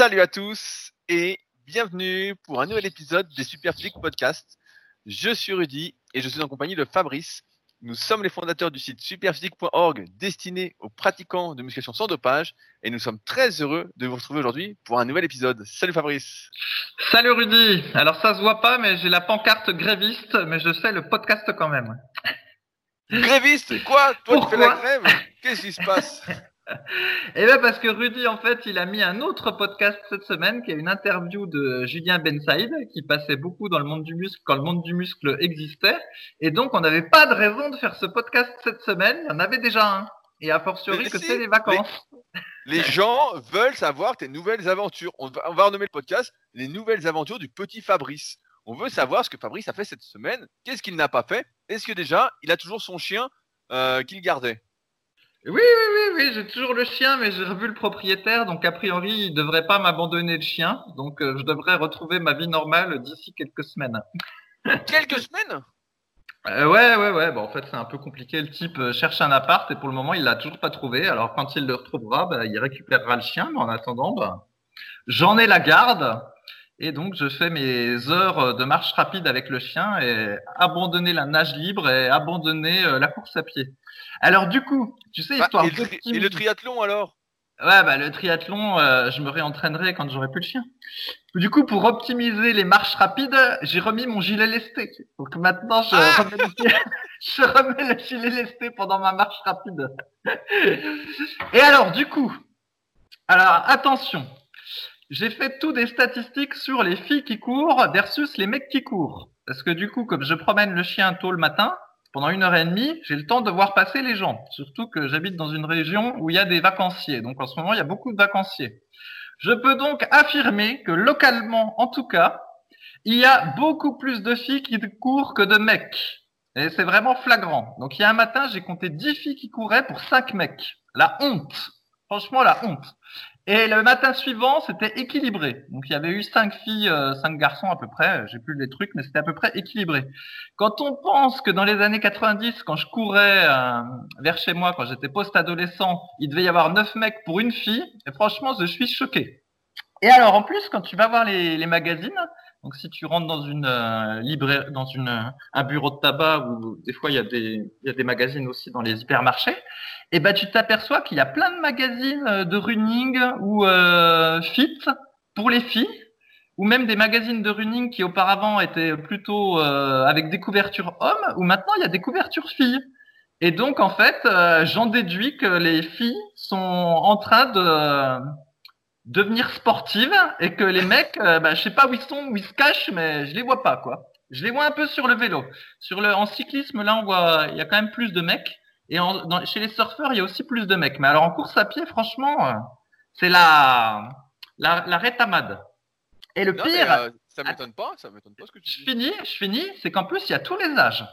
Salut à tous et bienvenue pour un nouvel épisode des Superphysique Podcast. Je suis Rudy et je suis en compagnie de Fabrice. Nous sommes les fondateurs du site superphysique.org destiné aux pratiquants de musculation sans dopage et nous sommes très heureux de vous retrouver aujourd'hui pour un nouvel épisode. Salut Fabrice. Salut Rudy. Alors ça se voit pas mais j'ai la pancarte gréviste mais je sais le podcast quand même. Gréviste Quoi? Toi tu fais la grève? Qu'est-ce qui se passe? Eh bien parce que Rudy en fait il a mis un autre podcast cette semaine qui est une interview de Julien Bensaïd qui passait beaucoup dans le monde du muscle quand le monde du muscle existait et donc on n'avait pas de raison de faire ce podcast cette semaine, il y en avait déjà un et a fortiori que c'est les vacances. Les, gens veulent savoir tes nouvelles aventures. On va, on va renommer le podcast les nouvelles aventures du petit Fabrice. On veut savoir ce que Fabrice a fait cette semaine, qu'est-ce qu'il n'a pas fait, est-ce que déjà il a toujours son chien euh, qu'il gardait? Oui, oui, oui, oui, j'ai toujours le chien, mais j'ai revu le propriétaire, donc a priori, il devrait pas m'abandonner le chien, donc euh, je devrais retrouver ma vie normale d'ici quelques semaines. quelques semaines? Euh, Ouais, ouais, ouais. Bon, en fait, c'est un peu compliqué. Le type euh, cherche un appart et pour le moment, il l'a toujours pas trouvé. Alors, quand il le retrouvera, bah, il récupérera le chien, mais en attendant, bah, j'en ai la garde. Et donc, je fais mes heures de marche rapide avec le chien et abandonner la nage libre et abandonner la course à pied. Alors du coup, tu sais, bah, histoire et, le, et le triathlon alors? Ouais, bah le triathlon, euh, je me réentraînerai quand j'aurai plus le chien. Du coup, pour optimiser les marches rapides, j'ai remis mon gilet lesté. Donc maintenant, je, ah remets, le, je remets le gilet lesté pendant ma marche rapide. Et alors, du coup, alors attention, j'ai fait tout des statistiques sur les filles qui courent versus les mecs qui courent. Parce que du coup, comme je promène le chien tôt le matin, pendant une heure et demie, j'ai le temps de voir passer les gens. Surtout que j'habite dans une région où il y a des vacanciers. Donc en ce moment, il y a beaucoup de vacanciers. Je peux donc affirmer que localement, en tout cas, il y a beaucoup plus de filles qui courent que de mecs. Et c'est vraiment flagrant. Donc il y a un matin, j'ai compté 10 filles qui couraient pour 5 mecs. La honte. Franchement, la honte. Et le matin suivant, c'était équilibré. Donc il y avait eu cinq filles, euh, cinq garçons à peu près. J'ai plus les trucs, mais c'était à peu près équilibré. Quand on pense que dans les années 90, quand je courais euh, vers chez moi, quand j'étais post-adolescent, il devait y avoir neuf mecs pour une fille, et franchement, je suis choqué. Et alors, en plus, quand tu vas voir les, les magazines, donc si tu rentres dans une euh, librairie, dans une un bureau de tabac ou des fois il y a des il y a des magazines aussi dans les hypermarchés, et eh ben tu t'aperçois qu'il y a plein de magazines euh, de running ou euh, fit pour les filles ou même des magazines de running qui auparavant étaient plutôt euh, avec des couvertures hommes ou maintenant il y a des couvertures filles. Et donc en fait, euh, j'en déduis que les filles sont en train de devenir sportive et que les mecs, euh, bah, je sais pas où ils sont, où ils se cachent, mais je les vois pas quoi. Je les vois un peu sur le vélo. Sur le, en cyclisme, là, on voit, il y a quand même plus de mecs. Et en, dans, chez les surfeurs, il y a aussi plus de mecs. Mais alors en course à pied, franchement, euh, c'est la, la, la rétamade. Et le Non, pire, mais, euh, ça m'étonne pas, ça m'étonne pas ce que tu je dis. finis, je finis, c'est qu'en plus, il y a tous les âges.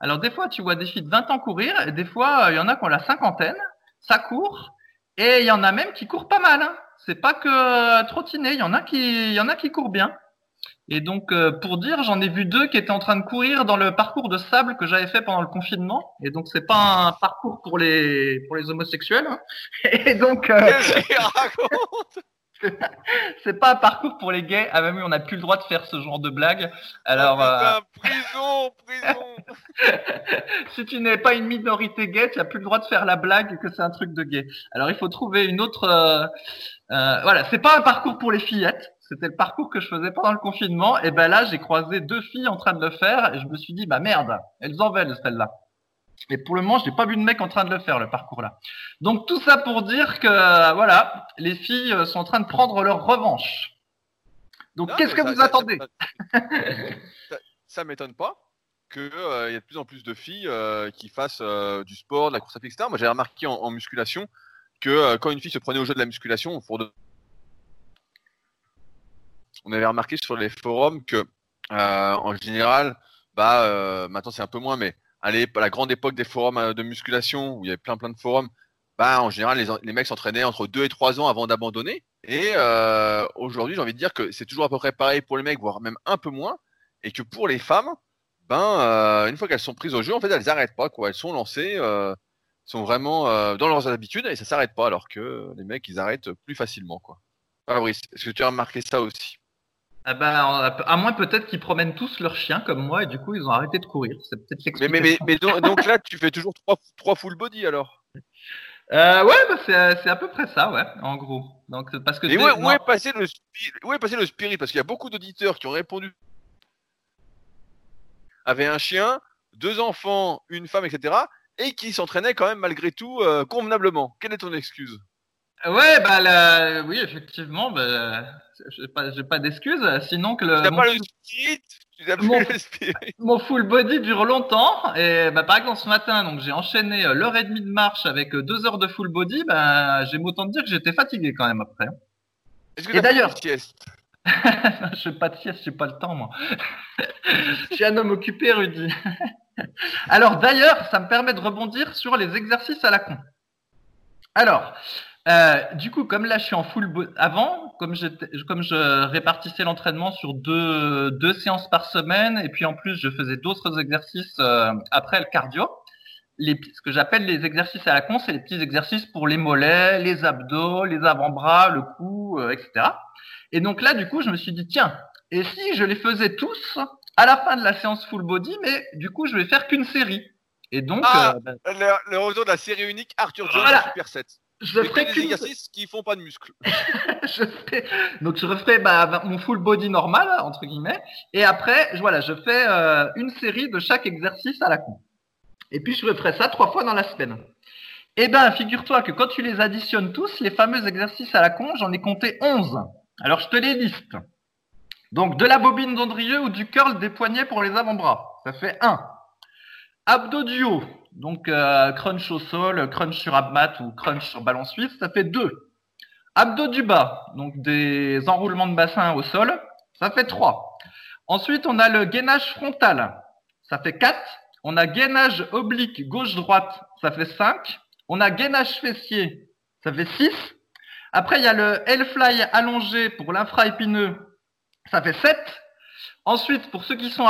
Alors des fois, tu vois des filles de 20 ans courir, et des fois, il y en a qui ont la cinquantaine, ça court, et il y en a même qui courent pas mal. Hein. C'est pas que euh, trottiner, il y en a qui, y en a qui courent bien. Et donc, euh, pour dire, j'en ai vu deux qui étaient en train de courir dans le parcours de sable que j'avais fait pendant le confinement. Et donc, c'est pas un parcours pour les pour les homosexuels. hein. Et donc, euh, c'est pas un parcours pour les gays. Ah bah oui, on n'a plus le droit de faire ce genre de blague. Alors, Oh, euh, prison, prison. si tu n'es pas une minorité gay, tu n'as plus le droit de faire la blague que c'est un truc de gay. Alors, il faut trouver une autre. euh, euh, voilà, c'est pas un parcours pour les fillettes. C'était le parcours que je faisais pendant le confinement. Et ben là, j'ai croisé deux filles en train de le faire et je me suis dit, bah merde, elles en veulent celles-là. Et pour le moment, je n'ai pas vu de mec en train de le faire, le parcours là. Donc tout ça pour dire que euh, voilà, les filles euh, sont en train de prendre leur revanche. Donc qu'est-ce mais que ça- vous ça- attendez Ça, ça m'étonne pas qu'il y ait de plus en plus de filles euh, qui fassent euh, du sport, de la course à pied, etc. Moi, j'ai remarqué en, en musculation que euh, quand une fille se prenait au jeu de la musculation, pour de... on avait remarqué sur les forums que, euh, en général, bah, euh, maintenant c'est un peu moins, mais à la grande époque des forums euh, de musculation, où il y avait plein plein de forums, bah, en général, les, mecs s'entraînaient entre 2 et 3 ans avant d'abandonner. Et euh, aujourd'hui, j'ai envie de dire que c'est toujours à peu près pareil pour les mecs, voire même un peu moins, et que pour les femmes, ben, euh, une fois qu'elles sont prises au jeu, en fait, elles n'arrêtent pas, quoi. Elles sont lancées, euh, sont vraiment dans leurs habitudes et ça s'arrête pas, alors que les mecs, ils arrêtent plus facilement, quoi. Fabrice, est-ce que tu as remarqué ça aussi? Ah ben, à moins peut-être qu'ils promènent tous leurs chiens comme moi et du coup ils ont arrêté de courir. C'est peut-être Mais, mais, mais, donc, là, tu fais toujours trois, trois full body alors? Euh, Ouais, bah c'est à peu près ça, ouais, en gros. Donc, parce que et où, est passé le, où est passé le spirit? Parce qu'il y a beaucoup d'auditeurs qui ont répondu avaient un chien, deux enfants, une femme, etc. et qui s'entraînaient quand même malgré tout euh, convenablement. Quelle est ton excuse? Ouais, bah là, oui, effectivement, bah, j'ai pas, pas d'excuses. Sinon que le. T'as pas le spirit mon, le mon full body dure longtemps et bah, par exemple ce matin donc j'ai enchaîné euh, l'heure et demie de marche avec euh, deux heures de full body bah j'ai autant dire que j'étais fatigué quand même après. Est-ce que et d'ailleurs sieste? Je fais pas de sieste, j'ai pas le temps moi. je suis un homme occupé Rudy. Alors d'ailleurs ça me permet de rebondir sur les exercices à la con. Alors, euh, du coup, comme là, je suis en full avant, comme, comme je répartissais l'entraînement sur deux, deux séances par semaine, et puis en plus, je faisais d'autres exercices euh, après le cardio. Les, ce que j'appelle les exercices à la con, c'est les petits exercices pour les mollets, les abdos, les avant-bras, le cou, euh, etc. Et donc là, du coup, je me suis dit, tiens, et si je les faisais tous à la fin de la séance full body, mais du coup, je vais faire qu'une série. Et donc, ah, ben le, retour de la série unique Arthur Jones Super 7 je ferai des exercices qui font pas de muscles. je Donc je referai bah, mon full body normal entre guillemets, et après voilà, je fais euh, une série de chaque exercice à la con. Et puis je referai ça trois fois dans la semaine. Eh ben, figure-toi que quand tu les additionnes tous, les fameux exercices à la con, j'en ai compté 11. Alors je te les liste. Donc de la bobine d'Andrieux ou du curl des poignets pour les avant-bras, ça fait 1. Abdos du haut, donc euh, crunch au sol, crunch sur abmat ou crunch sur ballon suisse, ça fait 2. Abdos du bas, donc des enroulements de bassin au sol, ça fait 3. Ensuite, on a le gainage frontal, ça fait 4. On a gainage oblique gauche-droite, ça fait 5. On a gainage fessier, ça fait 6. Après, il y a le L-fly allongé pour l'infra-épineux, ça fait 7. Ensuite, pour ceux qui sont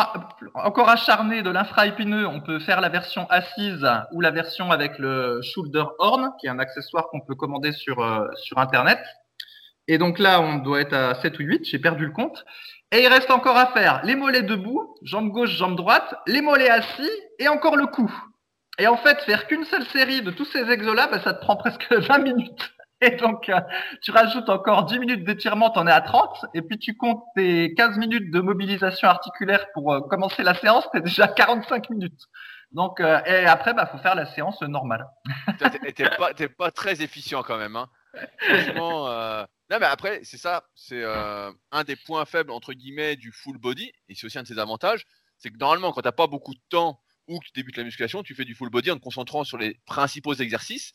encore acharnés de l'infra-épineux, on peut faire la version assise ou la version avec le shoulder horn, qui est un accessoire qu'on peut commander sur, euh, sur Internet. Et donc là, on doit être à 7 ou 8, j'ai perdu le compte. Et il reste encore à faire les mollets debout, jambe gauche, jambe droite, les mollets assis et encore le cou. Et en fait, faire qu'une seule série de tous ces exos-là, bah, ça te prend presque 20 minutes. Et donc, euh, tu rajoutes encore 10 minutes d'étirement, t'en es à 30, et puis tu comptes tes 15 minutes de mobilisation articulaire pour euh, commencer la séance, t'es déjà à 45 minutes. Donc, euh, et après, bah, faut faire la séance normale. t'es pas, pas, très efficient quand même, hein. Non, mais après, c'est ça, c'est un des points faibles, entre guillemets, du full body, et c'est aussi un de ses avantages, c'est que normalement, quand t'as pas beaucoup de temps ou que tu débutes la musculation, tu fais du full body en te concentrant sur les principaux exercices.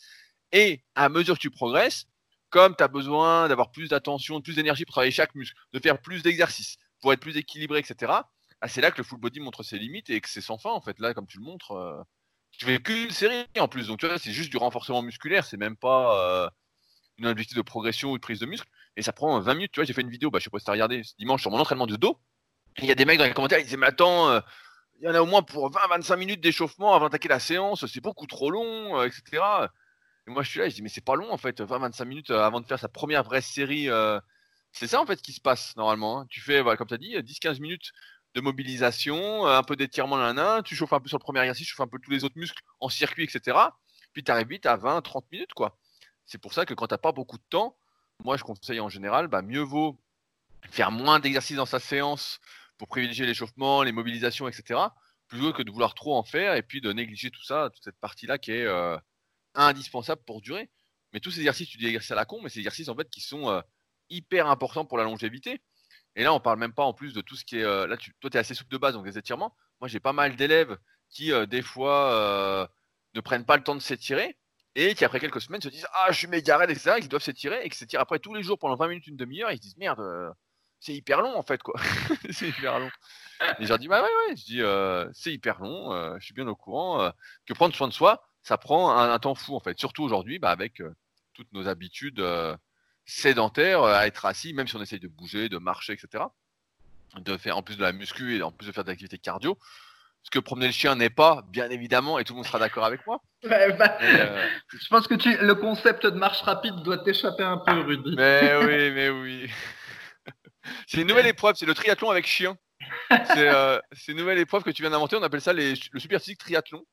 Et à mesure que tu progresses, comme tu as besoin d'avoir plus d'attention, plus d'énergie pour travailler chaque muscle, de faire plus d'exercices, pour être plus équilibré, etc., ah, c'est là que le full body montre ses limites et que c'est sans fin, en fait. Là, comme tu le montres, euh, tu fais qu'une série en plus. Donc, tu vois, c'est juste du renforcement musculaire, c'est même pas euh, une objectif de progression ou de prise de muscle. Et ça prend 20 minutes. Tu vois, j'ai fait une vidéo, bah, je sais pas si tu as regardé dimanche sur mon entraînement de dos. Il y a des mecs dans les commentaires, ils disaient, mais attends, euh, il y en a au moins pour 20-25 minutes d'échauffement avant d'attaquer la séance, c'est beaucoup trop long, etc. Et moi, je suis là, je dis, mais c'est pas long en fait, 20-25 minutes euh, avant de faire sa première vraie série. Euh, c'est ça en fait qui se passe normalement. Hein. Tu fais, comme tu as dit, 10-15 minutes de mobilisation, euh, un peu d'étirement l'un tu chauffes un peu sur le premier exercice, tu chauffes un peu tous les autres muscles en circuit, etc. Puis tu arrives vite à 20-30 minutes quoi. C'est pour ça que quand tu n'as pas beaucoup de temps, moi je conseille en général, bah, mieux vaut faire moins d'exercices dans sa séance pour privilégier l'échauffement, les mobilisations, etc. Plutôt que de vouloir trop en faire et puis de négliger tout ça, toute cette partie-là qui est indispensable pour durer. Mais tous ces exercices, tu dis exercices à la con, mais ces exercices en fait qui sont euh, hyper importants pour la longévité. Et là, on parle même pas en plus de tout ce qui est. Euh, là, toi, tu es assez souple de base, donc des étirements. Moi, j'ai pas mal d'élèves qui, euh, des fois, ne prennent pas le temps de s'étirer et qui, après quelques semaines, se disent Ah, je suis méga raide, etc. Et doivent s'étirer et qui s'étirent après tous les jours pendant 20 minutes, une demi-heure. Ils se disent Merde, c'est hyper long en fait, quoi. c'est hyper long. Et je leur dis Bah ouais, ouais. Je dis C'est hyper long, je suis bien au courant que prendre soin de soi, ça prend un, temps fou en fait. Surtout aujourd'hui, bah, avec euh, toutes nos habitudes euh, sédentaires, euh, à être assis, même si on essaye de bouger, de marcher, etc. De faire en plus de la muscu et en plus de faire de l'activité cardio, ce que promener le chien n'est pas, bien évidemment, et tout le monde sera d'accord avec moi. Ouais, bah, Je pense que tu, le concept de marche rapide doit t'échapper un peu, Rudy. Mais oui, mais oui. c'est une nouvelle épreuve, c'est le triathlon avec chien. C'est une nouvelle épreuve que tu viens d'inventer, on appelle ça les, le super physique triathlon.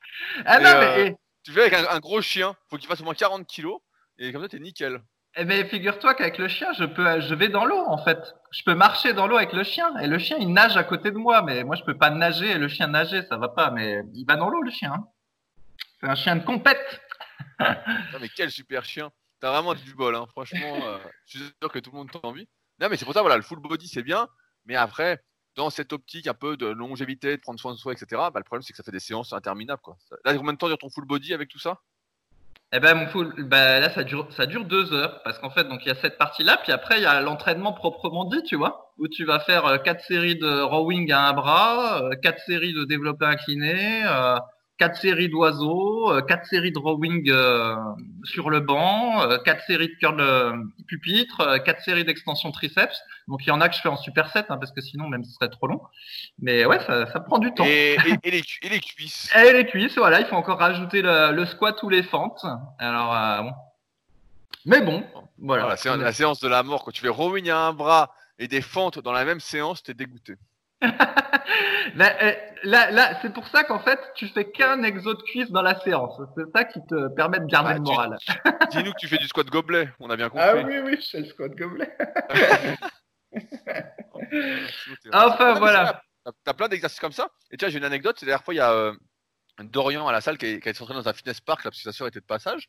Ah non, mais. Tu fais avec un, un gros chien, faut qu'il fasse au moins 40 kilos, et comme ça, t'es nickel. Eh ben, figure-toi qu'avec le chien, je peux, je vais dans l'eau en fait. Je peux marcher dans l'eau avec le chien et le chien il nage à côté de moi, mais moi je peux pas nager et le chien nager, ça va pas. Mais il va dans l'eau le chien. Hein. C'est un chien de compète. mais quel super chien. T'as vraiment du bol, hein. franchement. Euh, je suis sûr que tout le monde t'en envie. Non, mais c'est pour ça, voilà, le full body c'est bien, mais après, dans cette optique un peu de longévité, de prendre soin de soi, etc., bah, le problème c'est que ça fait des séances interminables. Quoi. Là, combien de temps dure ton full body avec tout ça? Eh ben mon full, ben là ça dure ça dure deux heures parce qu'en fait donc il y a cette partie là puis après il y a l'entraînement proprement dit tu vois où tu vas faire euh, quatre séries de rowing à un bras, euh, quatre séries de développé incliné, euh, quatre séries d'oiseaux, euh, quatre séries de rowing euh, sur le banc, euh, quatre séries de curl pupitre, quatre séries d'extension triceps. Donc il y en a que je fais en superset hein, parce que sinon même ce serait trop long. Mais ouais, ça, ça prend du temps. Et, et, les, et, les, cuisses. Et les cuisses, voilà, il faut encore rajouter le, le squat ou les fentes. Alors bon. Mais bon, voilà. voilà c'est la séance de la mort. Quand tu fais rowing à un bras et des fentes dans la même séance, t'es dégoûté. Euh, là, là, c'est pour ça qu'en fait, tu fais qu'un exo de cuisse dans la séance. C'est ça qui te permet de garder le moral. Dis-nous que tu fais du squat gobelet, on a bien compris. Ah oui, oui, je fais le squat gobelet. enfin, voilà. T'as plein d'exercices comme ça. Et tiens, j'ai une anecdote. C'est la dernière fois, il y a euh, Dorian à la salle qui, a, été entraîné dans un fitness park, là, parce que sa soeur était de passage.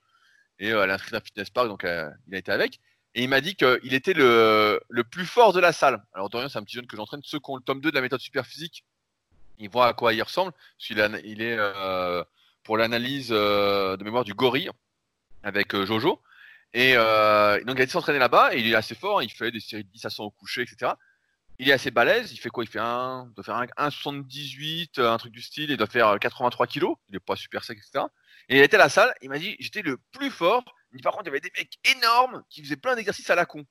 Et euh, elle a inscrit un fitness park, donc il a été avec. Et il m'a dit qu'il était le, le, plus fort de la salle. Alors Dorian, c'est un petit jeune que j'entraîne. Ceux qui ont le tome 2 de la méthode super physique, ils voient à quoi il ressemble. Il est euh, pour l'analyse euh, de mémoire du gorille avec euh, Jojo. Et donc il a été s'entraîner là-bas il est assez fort. Il fait des séries de 10 à 100 au coucher, etc. Il est assez balèze. Il fait quoi? Il fait un, doit faire un 1,78, un truc du style. Il doit faire 83 kilos. Il est pas super sec, etc. Et il était à la salle. Il m'a dit j'étais le plus fort par contre, il y avait des mecs énormes qui faisaient plein d'exercices à la con.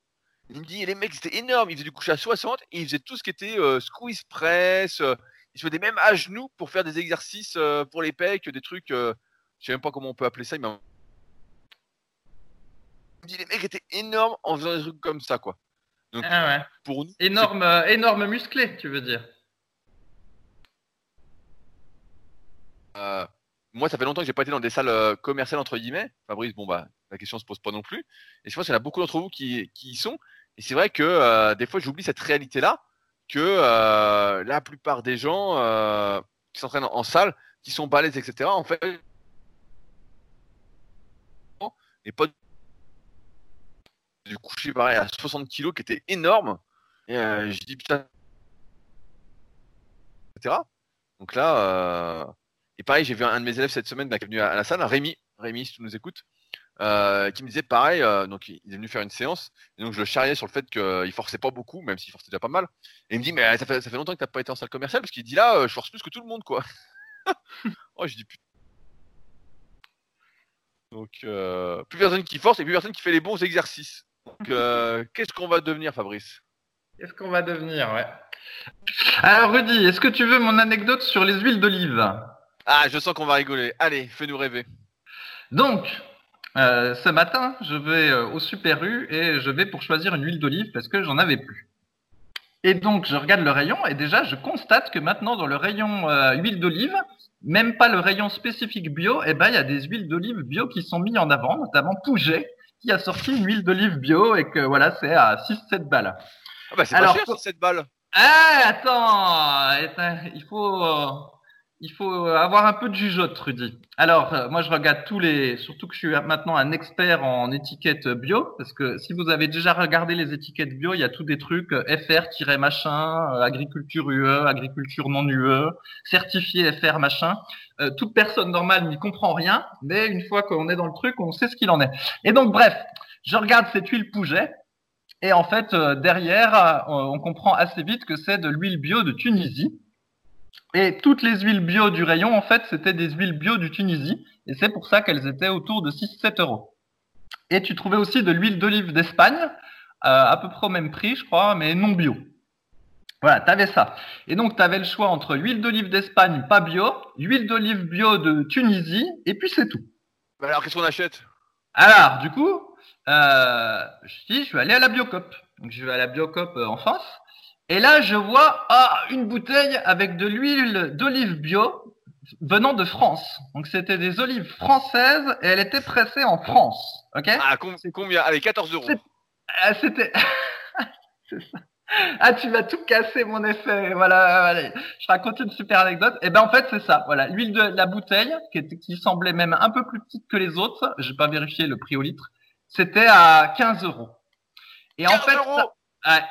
Il me dit, les mecs, c'était énorme. Ils faisaient du coucher à 60 et ils faisaient tout ce qui était euh, squeeze press. Euh, ils se faisaient même à genoux pour faire des exercices euh, pour les pecs, des trucs. je sais même pas comment on peut appeler ça. Il me dit, les mecs étaient énormes en faisant des trucs comme ça, quoi. Donc, ah ouais. pour nous, énorme, énorme musclé, tu veux dire. Moi, ça fait longtemps que j'ai pas été dans des salles commerciales entre guillemets. Fabrice, bon bah, la question se pose pas non plus. Et je pense qu'il y en a beaucoup d'entre vous qui, qui y sont. Et c'est vrai que euh, des fois, j'oublie cette réalité-là, que euh, la plupart des gens euh, qui s'entraînent en, salle, qui sont balèzes, etc., en fait, et pas du coucher pareil à 60 kilos qui était énorme. Et je dis putain, etc. Donc là, et pareil, j'ai vu un de mes élèves cette semaine qui est venu à, la salle, Rémi, Rémi, si tu nous écoutes, euh, qui me disait pareil, euh, donc il est venu faire une séance, et donc je le charriais sur le fait qu'il forçait pas beaucoup, même s'il forçait déjà pas mal. Et il me dit, mais ça fait, ça fait longtemps que t'as pas été en salle commerciale, parce qu'il dit là, euh, je force plus que tout le monde, quoi. oh, je dis putain. Donc, plus personne qui force et plus personne qui fait les bons exercices. Donc, qu'est-ce qu'on va devenir, Fabrice? Qu'est-ce qu'on va devenir, ouais. Alors, Rudy, est-ce que tu veux mon anecdote sur les huiles d'olive? Ah, je sens qu'on va rigoler. Allez, fais-nous rêver. Donc, euh, ce matin, je vais euh, au Super U et je vais pour choisir une huile d'olive parce que j'en avais plus. Et donc, je regarde le rayon et déjà, je constate que maintenant, dans le rayon euh, huile d'olive, même pas le rayon spécifique bio, eh ben, il y a des huiles d'olive bio qui sont mis en avant, notamment Pouget, qui a sorti une huile d'olive bio et que voilà, c'est à 6-7 balles. Ah bah, c'est pas cher, 6-7 balles. Ah, attends, il faut, il faut avoir un peu de jugeote, Rudy. Alors, euh, moi, je regarde tous les, surtout que je suis maintenant un expert en étiquettes bio, parce que si vous avez déjà regardé les étiquettes bio, il y a tous des trucs euh, FR machin, euh, agriculture UE, agriculture non UE, certifié FR machin. toute personne normale n'y comprend rien, mais une fois qu'on est dans le truc, on sait ce qu'il en est. Et donc, bref, je regarde cette huile Pouget, et en fait, derrière, on comprend assez vite que c'est de l'huile bio de Tunisie. Et toutes les huiles bio du rayon, en fait, c'était des huiles bio du Tunisie. Et c'est pour ça qu'elles étaient autour de 6-7 euros. Et tu trouvais aussi de l'huile d'olive d'Espagne, euh, à peu près au même prix, je crois, mais non bio. Voilà, tu avais ça. Et donc, tu avais le choix entre l'huile d'olive d'Espagne, pas bio, l'huile d'olive bio de Tunisie, et puis c'est tout. Bah alors, qu'est-ce qu'on achète? Alors, du coup, euh, je dis, je vais aller à la Biocop. Donc, je vais à la Biocop euh, en face. Et là, je vois ah, une bouteille avec de l'huile d'olive bio venant de France. Donc, c'était des olives françaises et elle était pressée en France. Ok? Ah, combien? Allez, 14 euros. Ah, c'était. ça. Ah, tu vas tout casser mon effet. Voilà, je raconte une super anecdote. Et eh ben en fait c'est ça. Voilà, l'huile de la bouteille qui, était, qui semblait même un peu plus petite que les autres. J'ai pas vérifié le prix au litre. C'était à 15 euros. Et en fait,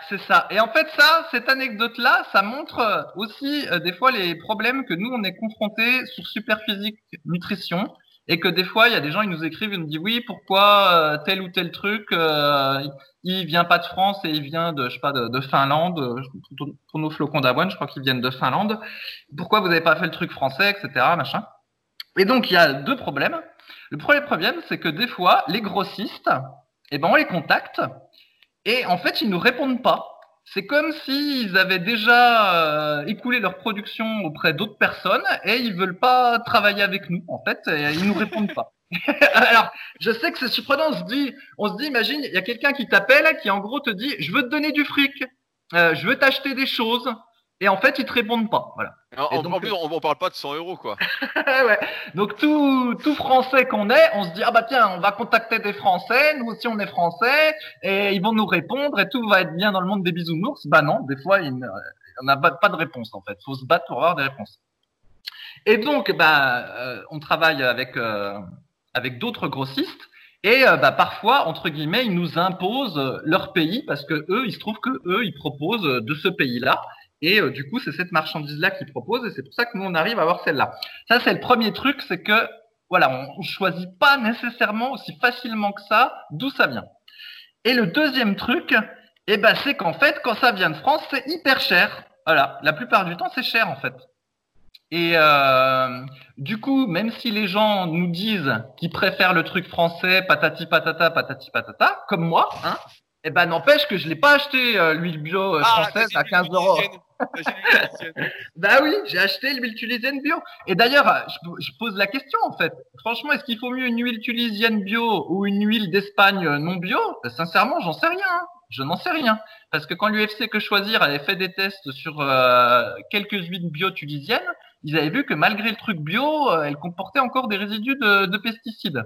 c'est ça. Et en fait ça, cette anecdote-là, ça montre aussi euh, des fois les problèmes que nous on est confrontés sur Superphysique Nutrition et que des fois il y a des gens ils nous écrivent ils nous disent oui pourquoi euh, tel ou tel truc euh, il vient pas de France et il vient de je sais pas de, de Finlande euh, pour nos flocons d'avoine je crois qu'ils viennent de Finlande. Pourquoi vous n'avez pas fait le truc français etc machin? Et donc il y a deux problèmes. Le premier problème c'est que des fois les grossistes eh ben on les contacte et en fait ils nous répondent pas. C'est comme s'ils avaient déjà euh, écoulé leur production auprès d'autres personnes et ils veulent pas travailler avec nous en fait et ils nous répondent pas. Alors, je sais que c'est surprenant, on se dit, on se dit, imagine, il y a quelqu'un qui t'appelle qui en gros te dit, je veux te donner du fric, euh, je veux t'acheter des choses, et en fait, ils te répondent pas. Voilà. En, plus, on, ne parle pas de 100 euros, quoi. ouais. Donc tout, tout français qu'on est, on se dit ah bah tiens, on va contacter des Français, nous aussi on est Français, et ils vont nous répondre et tout va être bien dans le monde des bisounours. Bah non, des fois il n'a pas de réponse en fait. Faut se battre pour avoir des réponses. Et donc bah euh, on travaille avec euh, avec d'autres grossistes. Et euh, bah, parfois, entre guillemets, ils nous imposent leur pays parce que eux, il se trouve que eux, ils proposent de ce pays-là. Et euh, du coup, c'est cette marchandise-là qu'ils proposent et c'est pour ça que nous, on arrive à avoir celle-là. Ça, c'est le premier truc, c'est que voilà, on, choisit pas nécessairement aussi facilement que ça d'où ça vient. Et le deuxième truc, eh ben, c'est qu'en fait, quand ça vient de France, c'est hyper cher. Voilà, la plupart du temps, c'est cher en fait. Et euh, du coup, même si les gens nous disent qu'ils préfèrent le truc français, patati patata, patati patata, comme moi, hein, eh ben n'empêche que je l'ai pas acheté euh, l'huile bio euh, ah, française à 15 euros. Bah oui, j'ai acheté l'huile tunisienne bio. Et d'ailleurs, je, pose la question en fait. Franchement, est-ce qu'il faut mieux une huile tunisienne bio ou une huile d'Espagne non bio? Ben, Sincèrement, j'en sais rien. Hein. Je n'en sais rien. Parce que quand l'UFC que choisir avait fait des tests sur euh, quelques huiles bio tunisiennes, ils avaient vu que malgré le truc bio, euh, elles comportaient encore des résidus de, de pesticides.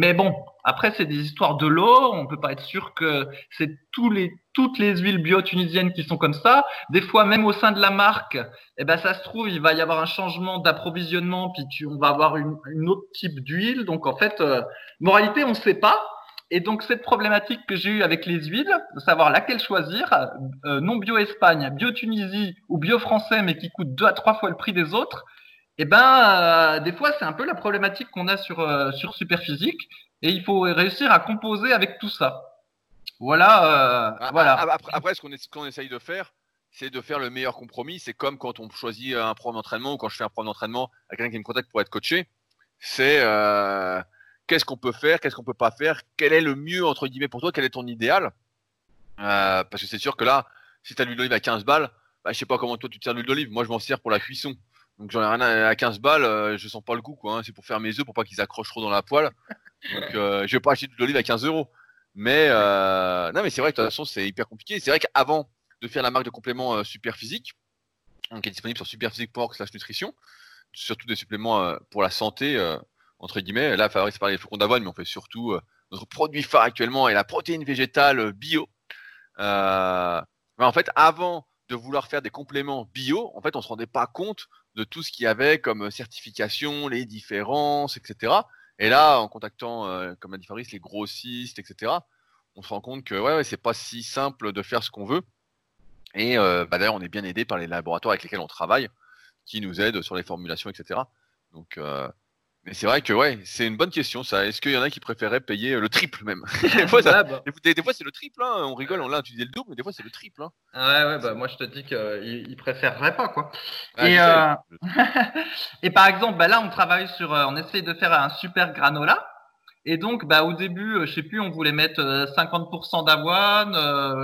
Mais bon, après, c'est des histoires de l'eau. On peut pas être sûr que c'est tous les, toutes les huiles bio tunisiennes qui sont comme ça. Des fois, même au sein de la marque, eh ben, ça se trouve, il va y avoir un changement d'approvisionnement, puis tu, on va avoir une, une autre type d'huile. Donc, en fait, euh, moralité, on ne sait pas. Et donc, cette problématique que j'ai eue avec les huiles, de savoir laquelle choisir, euh, non bio Espagne, bio Tunisie ou bio français, mais qui coûte deux à trois fois le prix des autres, eh ben, euh, des fois, c'est un peu la problématique qu'on a sur, euh, sur Superphysique. Et il faut réussir à composer avec tout ça. Voilà. Euh, ah, voilà. Ah, après, ce qu'on essaye de faire, c'est de faire le meilleur compromis. C'est comme quand on choisit un programme d'entraînement ou quand je fais un programme d'entraînement avec quelqu'un qui me contacte pour être coaché. C'est qu'est-ce qu'on peut faire, qu'est-ce qu'on peut pas faire, quel est le mieux entre guillemets pour toi, quel est ton idéal? parce que c'est sûr que là, si tu as l'huile d'olive à 15 balles, bah, je sais pas comment toi tu te sers l'huile d'olive. Moi, je m'en sers pour la cuisson. Donc j'en ai rien à, 15 balles, euh, je sens pas le goût. Hein. C'est pour faire mes œufs pour pas qu'ils accrochent trop dans la poêle. Donc euh, je vais pas acheter de l'olive à 15 euros. Mais euh, mais c'est vrai que de toute façon c'est hyper compliqué. C'est vrai qu'avant de faire la marque de complément euh, super physique, qui est disponible sur superphysique.org slash nutrition, surtout des suppléments pour la santé entre guillemets. Là, c'est par les flocons d'avoine, mais on fait surtout notre produit phare actuellement est la protéine végétale bio. en fait, avant de vouloir faire des compléments bio, en fait, on se rendait pas compte de tout ce qu'il y avait comme certification, les différences, etc. Et là, en contactant, euh, comme a dit les grossistes, etc., on se rend compte que ouais, c'est pas si simple de faire ce qu'on veut. Et euh, bah, d'ailleurs, on est bien aidé par les laboratoires avec lesquels on travaille, qui nous aident sur les formulations, etc. Donc, euh, mais c'est vrai que ouais, c'est une bonne question ça. Est-ce qu'il y en a qui préféraient payer le triple même? Des, fois, bah. des, fois, c'est le triple. Hein. On rigole, on l'a utilisé le double, mais des fois c'est le triple. Hein. Ouais ouais bah moi je te dis qu'ils préféreraient pas quoi. et, euh... et par exemple, bah, là on travaille sur, euh, on essaye de faire un super granola. Et donc, bah, au début, euh, je sais plus, on voulait mettre 50% d'avoine,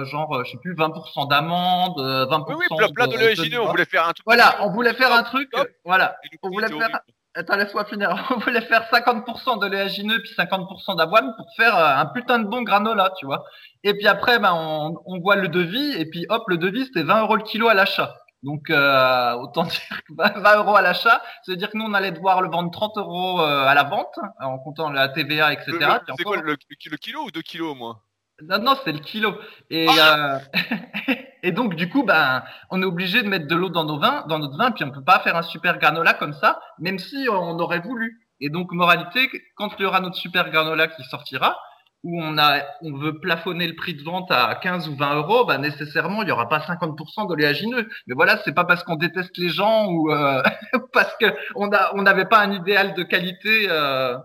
genre, je sais plus, 20% d'amande, 20%. Oui, oui, plein, plein de, de on voulait faire un truc. Voilà, on voulait faire un truc, voilà. On voulait faire, Attends, laisse-moi finir. On voulait faire 50% de léagineux puis 50% d'avoine pour faire euh, un putain de bon granola, tu vois. Et puis après, ben, on, on voit le devis et puis hop, le devis c'était 20 euros le kilo à l'achat. Donc euh, autant dire que 20 euros à l'achat, ça veut dire que nous on allait devoir le vendre 30 euros euh, à la vente en comptant la TVA, etc. C'est quoi le, le, kilo ou 2 kilos au moins? Non, non, c'est le kilo. Et, ah euh, et donc, du coup, ben, on est obligé de mettre de l'eau dans nos vins, dans notre vin, puis on peut pas faire un super granola comme ça, même si on aurait voulu. Et donc, moralité, quand il y aura notre super granola qui sortira, où on a, on veut plafonner le prix de vente à 15 ou 20 euros, ben, nécessairement, il y aura pas 50% d'oléagineux. Mais voilà, c'est pas parce qu'on déteste les gens ou euh, parce que on a, on n'avait pas un idéal de qualité. Euh,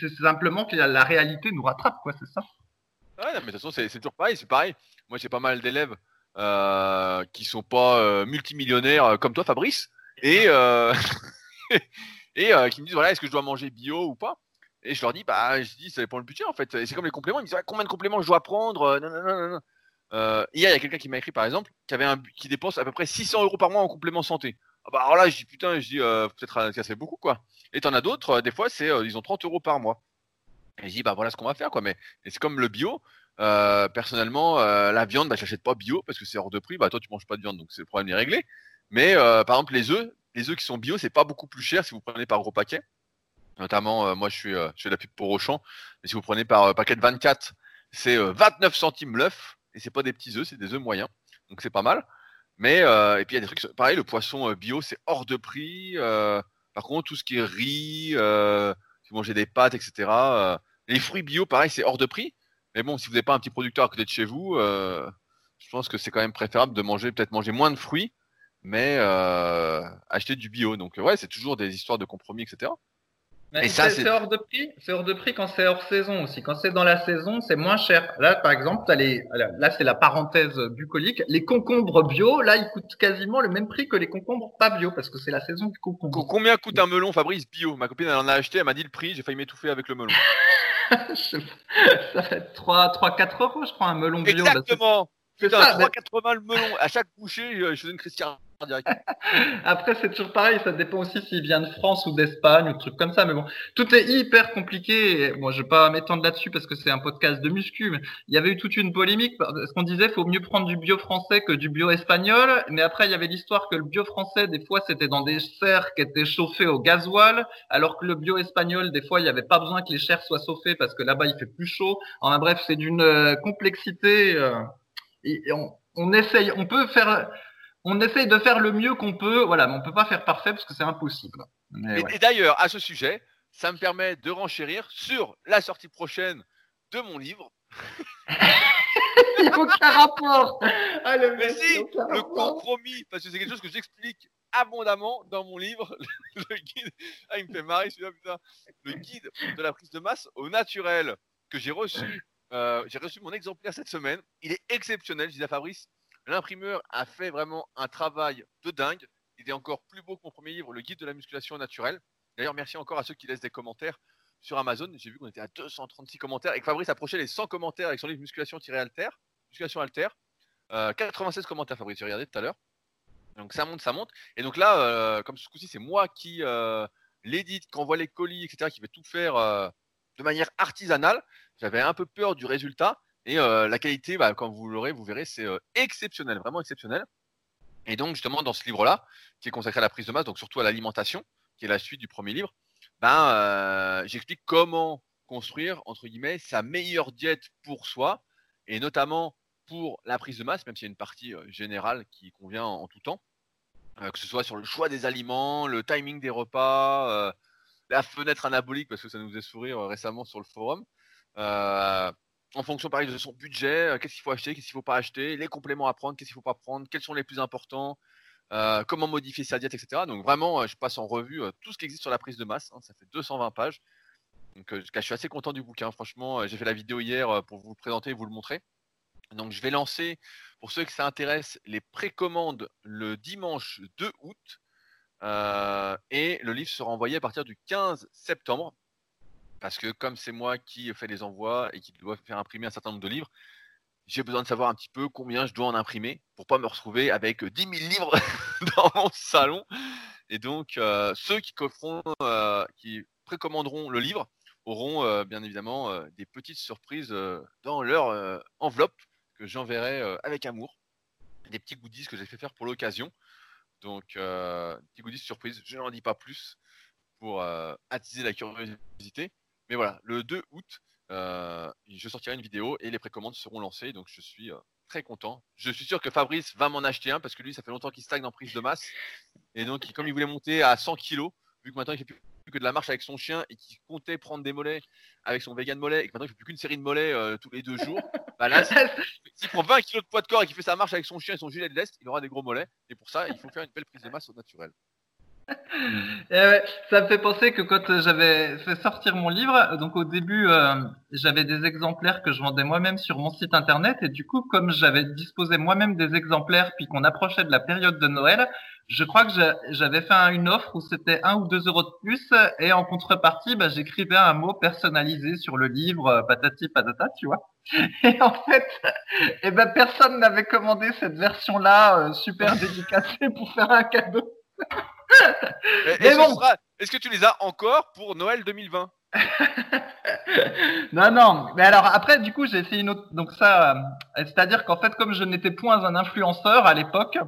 c'est simplement que la réalité nous rattrape, quoi. C'est ça. Ouais, mais de toute façon, c'est toujours pareil. C'est pareil. Moi, j'ai pas mal d'élèves euh, qui sont pas euh, multimillionnaires euh, comme toi, Fabrice, et, qui me disent voilà, est-ce que je dois manger bio ou pas? Et je leur dis bah, je dis ça dépend le budget en fait. C'est comme les compléments. Ils me disent combien de compléments je dois prendre Non, non, non, non. hier, il y a quelqu'un qui m'a écrit par exemple qui avait un qui dépense à peu près 600 euros par mois en complément santé. Ah bah alors là, je dis putain, je dis peut-être ça fait beaucoup quoi. Et t'en as d'autres, des fois c'est ils ont 30 euros par mois. Et je dis, bah voilà ce qu'on va faire, quoi. Mais c'est comme le bio. Euh, personnellement, euh, la viande, bah, je n'achète pas bio parce que c'est hors de prix. Bah, toi, tu manges pas de viande, donc c'est le problème est réglé. Mais euh, par exemple, les œufs, les œufs qui sont bio, c'est pas beaucoup plus cher si vous prenez par gros paquet. Notamment, moi, je suis, fais de la pub pour Auchan. Mais si vous prenez par paquet de 24, c'est 29 centimes l'œuf. Et c'est pas des petits œufs, c'est des œufs moyens. Donc c'est pas mal. Mais et puis il y a des trucs, pareil, le poisson bio, c'est hors de prix. par contre, tout ce qui est riz, si vous mangez des pâtes, etc. Les fruits bio, pareil, c'est hors de prix. Mais bon, si vous n'avez pas un petit producteur à côté de chez vous, euh, je pense que c'est quand même préférable de manger, peut-être manger moins de fruits, mais euh, acheter du bio. Donc ouais, c'est toujours des histoires de compromis, etc. Mais ça, c'est hors de prix. C'est hors de prix quand c'est hors saison aussi. Quand c'est dans la saison, c'est moins cher. Là, par exemple, as les, là, c'est la parenthèse bucolique. Les concombres bio, là, ils coûtent quasiment le même prix que les concombres pas bio parce que c'est la saison du concombre. Combien coûte un melon, Fabrice, bio? Ma copine, elle en a acheté, elle m'a dit le prix, j'ai failli m'étouffer avec le melon. ça fait 3, 3, 4 euros, je crois, un melon bio. Exactement. Putain, 3,80 le melon. À chaque bouchée, je faisais une Après, c'est toujours pareil. Ça dépend aussi s'il vient de France ou d'Espagne ou trucs comme ça. Mais bon, tout est hyper compliqué. Bon, je vais pas m'étendre là-dessus parce que c'est un podcast de muscu. Mais il y avait eu toute une polémique. Ce qu'on disait, faut mieux prendre du bio français que du bio espagnol. Mais après, il y avait l'histoire que le bio français, des fois, c'était dans des serres qui étaient chauffées au gasoil, alors que le bio espagnol, des fois, il n'y avait pas besoin que les chairs soient chauffées parce que là-bas, il fait plus chaud. En bref, c'est d'une euh, complexité. Euh, on essaye, on peut faire on essaye de faire le mieux qu'on peut, voilà, mais on peut pas faire parfait parce que c'est impossible. et, d'ailleurs, à ce sujet, ça me permet de renchérir sur la sortie prochaine de mon livre. Il n'y a aucun rapport. Ah, le mais si, le compromis, parce que c'est quelque chose que j'explique abondamment dans mon livre, le guide. Ah, il me fait marrer celui-là, putain. Le guide de la prise de masse au naturel que j'ai reçu. Euh, j'ai reçu mon exemplaire cette semaine. Il est exceptionnel. Je disais à Fabrice, L'imprimeur a fait vraiment un travail de dingue. Il est encore plus beau que mon premier livre, Le guide de la musculation naturelle. D'ailleurs, merci encore à ceux qui laissent des commentaires sur Amazon. J'ai vu qu'on était à 236 commentaires et que Fabrice approchait les 100 commentaires avec son livre Musculation-Alter. Musculation Alter. 96 commentaires, Fabrice, j'ai regardé tout à l'heure. Donc ça monte, ça monte. Et donc là, euh, comme ce coup-ci, c'est moi qui euh, l'édite, qui envoie les colis, etc., qui vais tout faire euh, de manière artisanale. J'avais un peu peur du résultat. Et euh, la qualité, bah, quand vous l'aurez, vous verrez, c'est euh, exceptionnel, vraiment exceptionnel. Et donc, justement, dans ce livre-là, qui est consacré à la prise de masse, donc surtout à l'alimentation, qui est la suite du premier livre, ben, euh, j'explique comment construire, entre guillemets, sa meilleure diète pour soi, et notamment pour la prise de masse, même s'il y a une partie générale qui convient en, tout temps, que ce soit sur le choix des aliments, le timing des repas, la fenêtre anabolique, parce que ça nous faisait sourire récemment sur le forum en fonction pareil de son budget, euh, qu'est-ce qu'il faut acheter, qu'est-ce qu'il faut pas acheter, les compléments à prendre, qu'est-ce qu'il faut pas prendre, quels sont les plus importants, euh, comment modifier sa diète, etc. Donc vraiment, euh, je passe en revue tout ce qui existe sur la prise de masse. Hein, ça fait 220 pages. Donc je suis assez content du bouquin. Franchement, j'ai fait la vidéo hier pour vous le présenter vous le montrer. Donc je vais lancer, pour ceux que ça intéresse, les précommandes le dimanche 2 août. et le livre sera envoyé à partir du 15 septembre. Parce que comme c'est moi qui fais les envois et qui dois faire imprimer un certain nombre de livres, j'ai besoin de savoir un petit peu combien je dois en imprimer pour pas me retrouver avec 10 000 livres dans mon salon. Et donc, euh, ceux qui, euh, qui précommanderont le livre auront euh, bien évidemment des petites surprises dans leur enveloppe que j'enverrai avec amour. Des petits goodies que j'ai fait faire pour l'occasion. Donc, petits goodies surprises, je n'en dis pas plus pour attiser la curiosité. Mais voilà, le 2 août, je sortirai une vidéo et les précommandes seront lancées. Donc, je suis très content. Je suis sûr que Fabrice va m'en acheter un parce que lui, ça fait longtemps qu'il stagne en prise de masse. Et donc, comme il voulait monter à 100 kg, vu que maintenant il fait plus que de la marche avec son chien et qu'il comptait prendre des mollets avec son vegan mollet et que maintenant il fait plus qu'une série de mollets euh, tous les deux jours, bah là, s'il prend 20 kg de poids de corps et qu'il fait sa marche avec son chien et son gilet de l'Est, il aura des gros mollets. Et pour ça, il faut faire une belle prise de masse au naturel. Eh ça me fait penser que quand j'avais fait sortir mon livre, donc au début, euh, j'avais des exemplaires que je vendais moi-même sur mon site internet et du coup, comme j'avais disposé moi-même des exemplaires puis qu'on approchait de la période de Noël, je crois que j'avais fait une offre où c'était un ou deux euros de plus et en contrepartie, bah, j'écrivais un mot personnalisé sur le livre, euh, patati patata, tu vois. Et en fait, eh ben personne n'avait commandé cette version-là euh, super dédicacée pour faire un cadeau. Est-ce que tu les as encore pour Noël 2020 non, non. Mais alors après, du coup, j'ai essayé une autre. Donc ça, euh, c'est-à-dire qu'en fait, comme je n'étais point un influenceur à l'époque,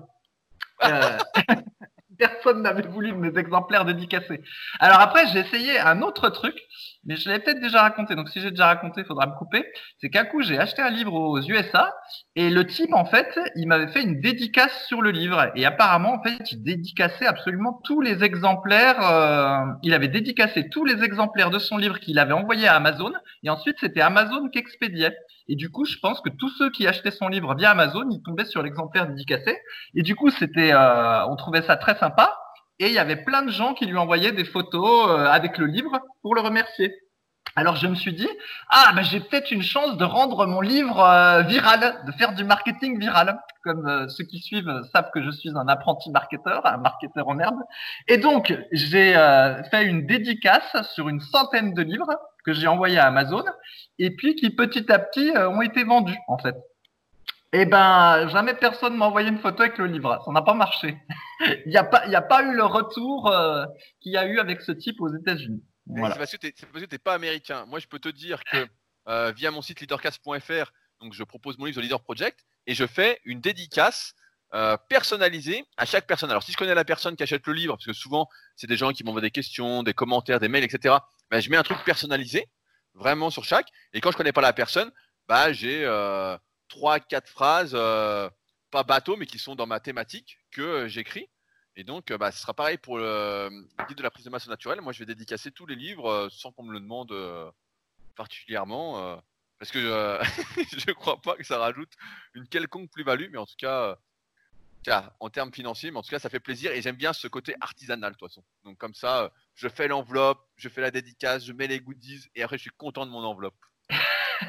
euh, personne n'avait voulu mes exemplaires dédicacés. Alors après, j'ai essayé un autre truc, mais je l'ai peut-être déjà raconté. Donc si j'ai déjà raconté, il faudra me couper. C'est qu'un coup, j'ai acheté un livre aux USA et le type, en fait, il m'avait fait une dédicace sur le livre. Et apparemment, en fait, il dédicaçait absolument tous les exemplaires. Euh, il avait dédicacé tous les exemplaires de son livre qu'il avait envoyé à Amazon. Et ensuite, c'était Amazon qui expédiait. Et du coup, je pense que tous ceux qui achetaient son livre via Amazon, ils tombaient sur l'exemplaire dédicacé. Et du coup, c'était, euh, on trouvait ça très sympa. Et il y avait plein de gens qui lui envoyaient des photos euh, avec le livre pour le remercier. Alors je me suis dit, ah ben j'ai peut-être une chance de rendre mon livre euh, viral, de faire du marketing viral. Comme euh, ceux qui suivent savent que je suis un apprenti marketeur, un marketeur en herbe. Et donc j'ai fait une dédicace sur une centaine de livres que j'ai envoyés à Amazon et puis qui petit à petit ont été vendus en fait. Eh ben, jamais personne m'a envoyé une photo avec le livre. Ça n'a pas marché. il n'y a pas, il a pas eu le retour euh, qu'il y a eu avec ce type aux États-Unis. Voilà. C'est parce que tu n'es pas américain. Moi, je peux te dire que euh, via mon site leadercast.fr, donc je propose mon livre The Leader Project et je fais une dédicace euh, personnalisée à chaque personne. Alors, si je connais la personne qui achète le livre, parce que souvent, c'est des gens qui m'envoient des questions, des commentaires, des mails, etc. Ben, je mets un truc personnalisé, vraiment sur chaque. Et quand je connais pas la personne, bah, j'ai trois, quatre phrases, euh, pas bateau, mais qui sont dans ma thématique que euh, j'écris. Et donc, euh, bah, ce sera pareil pour le guide de la prise de masse naturelle. Moi, je vais dédicacer tous les livres sans qu'on me le demande particulièrement. parce que je ne crois pas que ça rajoute une quelconque plus-value, mais en tout cas, en termes financiers, mais en tout cas, ça fait plaisir et j'aime bien ce côté artisanal, de toute façon. Donc, comme ça, je fais l'enveloppe, je fais la dédicace, je mets les goodies et après, je suis content de mon enveloppe.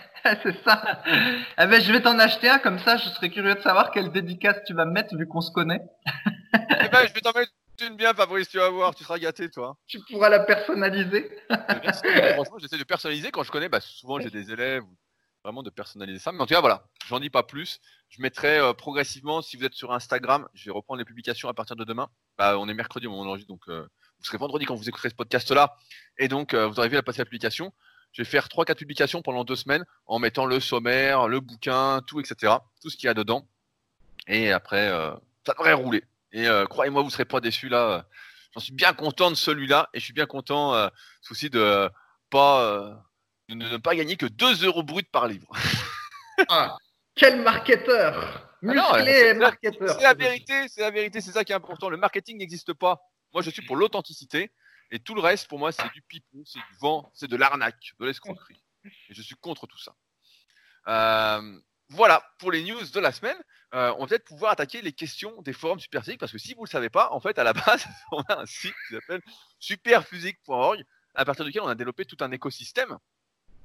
c'est ça. Eh ben, je vais t'en acheter un, comme ça, je serais curieux de savoir quelle dédicace tu vas me mettre, vu qu'on se connaît. eh ben, je vais t'en mettre une bien, Fabrice, tu vas voir, tu seras gâté, toi. Tu pourras la personnaliser. Franchement, j'essaie de personnaliser quand je connais, bah, souvent j'ai des élèves, vraiment de personnaliser ça. Mais en tout cas, voilà, j'en dis pas plus. Je mettrai euh, progressivement, si vous êtes sur Instagram, je vais reprendre les publications à partir de demain. Bah, on est mercredi au moment d'enregistrer, donc euh, vous serez vendredi quand vous écouterez ce podcast-là. Et donc, euh, vous arrivez à passer la publication je vais faire trois, quatre publications pendant deux semaines en mettant le sommaire, le bouquin, tout, etc. Tout ce qu'il y a dedans. Et après, euh, ça devrait rouler. Et euh, croyez-moi, vous ne serez pas déçus là. J'en suis bien content de celui-là et je suis bien content euh, aussi de pas de ne pas gagner que 2 euros bruts par livre. ah, quel marketeur ah Musclé marketeur. C'est la vérité, c'est la vérité, c'est ça qui est important. Le marketing n'existe pas. Moi, je suis pour l'authenticité. Et tout le reste, pour moi, c'est du pipeau, c'est du vent, c'est de l'arnaque, de l'escroquerie. Et je suis contre tout ça. Euh, voilà pour les news de la semaine. Euh, on va peut-être pouvoir attaquer les questions des forums Superphysique parce que si vous ne le savez pas, en fait, à la base, on a un site qui s'appelle superphysique.org à partir duquel on a développé tout un écosystème,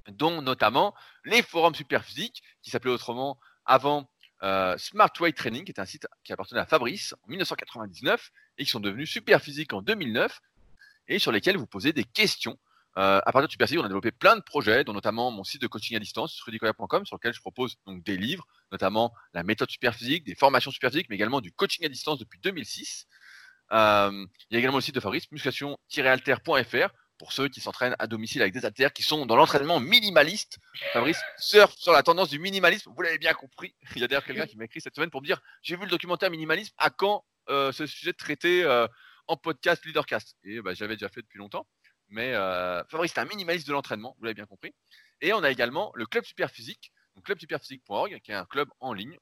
dont notamment les forums Superphysique qui s'appelait autrement avant euh, Smart Weight Training, qui est un site qui appartenait à Fabrice en 1999 et qui sont devenus Superphysique en 2009 et sur lesquels vous posez des questions Euh, à partir de Super on a développé plein de projets, dont notamment mon site de coaching à distance, rudicoya.com, sur lequel je propose donc des livres, notamment la méthode superphysique, des formations superphysiques, mais également du coaching à distance depuis 2006. Euh, il y a également le site de Fabrice, musculation-alter.fr, pour ceux qui s'entraînent à domicile avec des haltères, qui sont dans l'entraînement minimaliste. Fabrice surfe sur la tendance du minimalisme, vous l'avez bien compris. Il y a d'ailleurs quelqu'un qui m'a écrit cette semaine pour me dire j'ai vu le documentaire minimalisme, à quand euh, ce sujet traité euh, en podcast Leadercast Et bah, j'avais déjà fait depuis longtemps. Mais euh, Fabrice est un minimaliste de l'entraînement, vous l'avez bien compris. Et on a également le club superphysique, donc clubsuperphysique.org, qui est un club en ligne.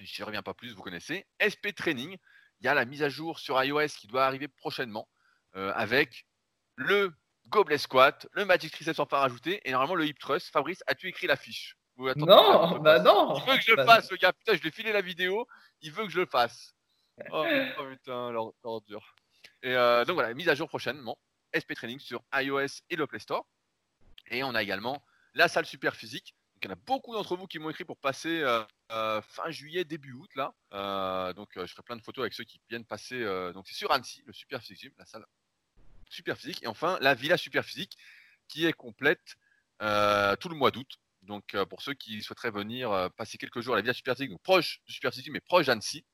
Je reviens pas plus, vous connaissez. SP Training, il y a la mise à jour sur iOS qui doit arriver prochainement avec le gobelet squat, le magic triceps en pas rajouter et normalement le hip thrust. Fabrice, as-tu écrit la fiche Non, bah non. Il veut que je le fasse, le gars. Putain, je lui ai filé la vidéo. Il veut que je le fasse. Oh, oh putain, l'ordure. Et euh, donc voilà, mise à jour prochainement. SP Training sur iOS et le Play Store. Et on a également la salle super physique. Donc il y en a beaucoup d'entre vous qui m'ont écrit pour passer euh, euh, fin juillet, début août là. donc je ferai plein de photos avec ceux qui viennent passer. donc c'est sur Annecy, le super physique la salle super physique. Et enfin, la villa super physique qui est complète tout le mois d'août. Donc, pour ceux qui souhaiteraient venir passer quelques jours à la villa super physique, donc proche du super physique, mais proche d'Annecy,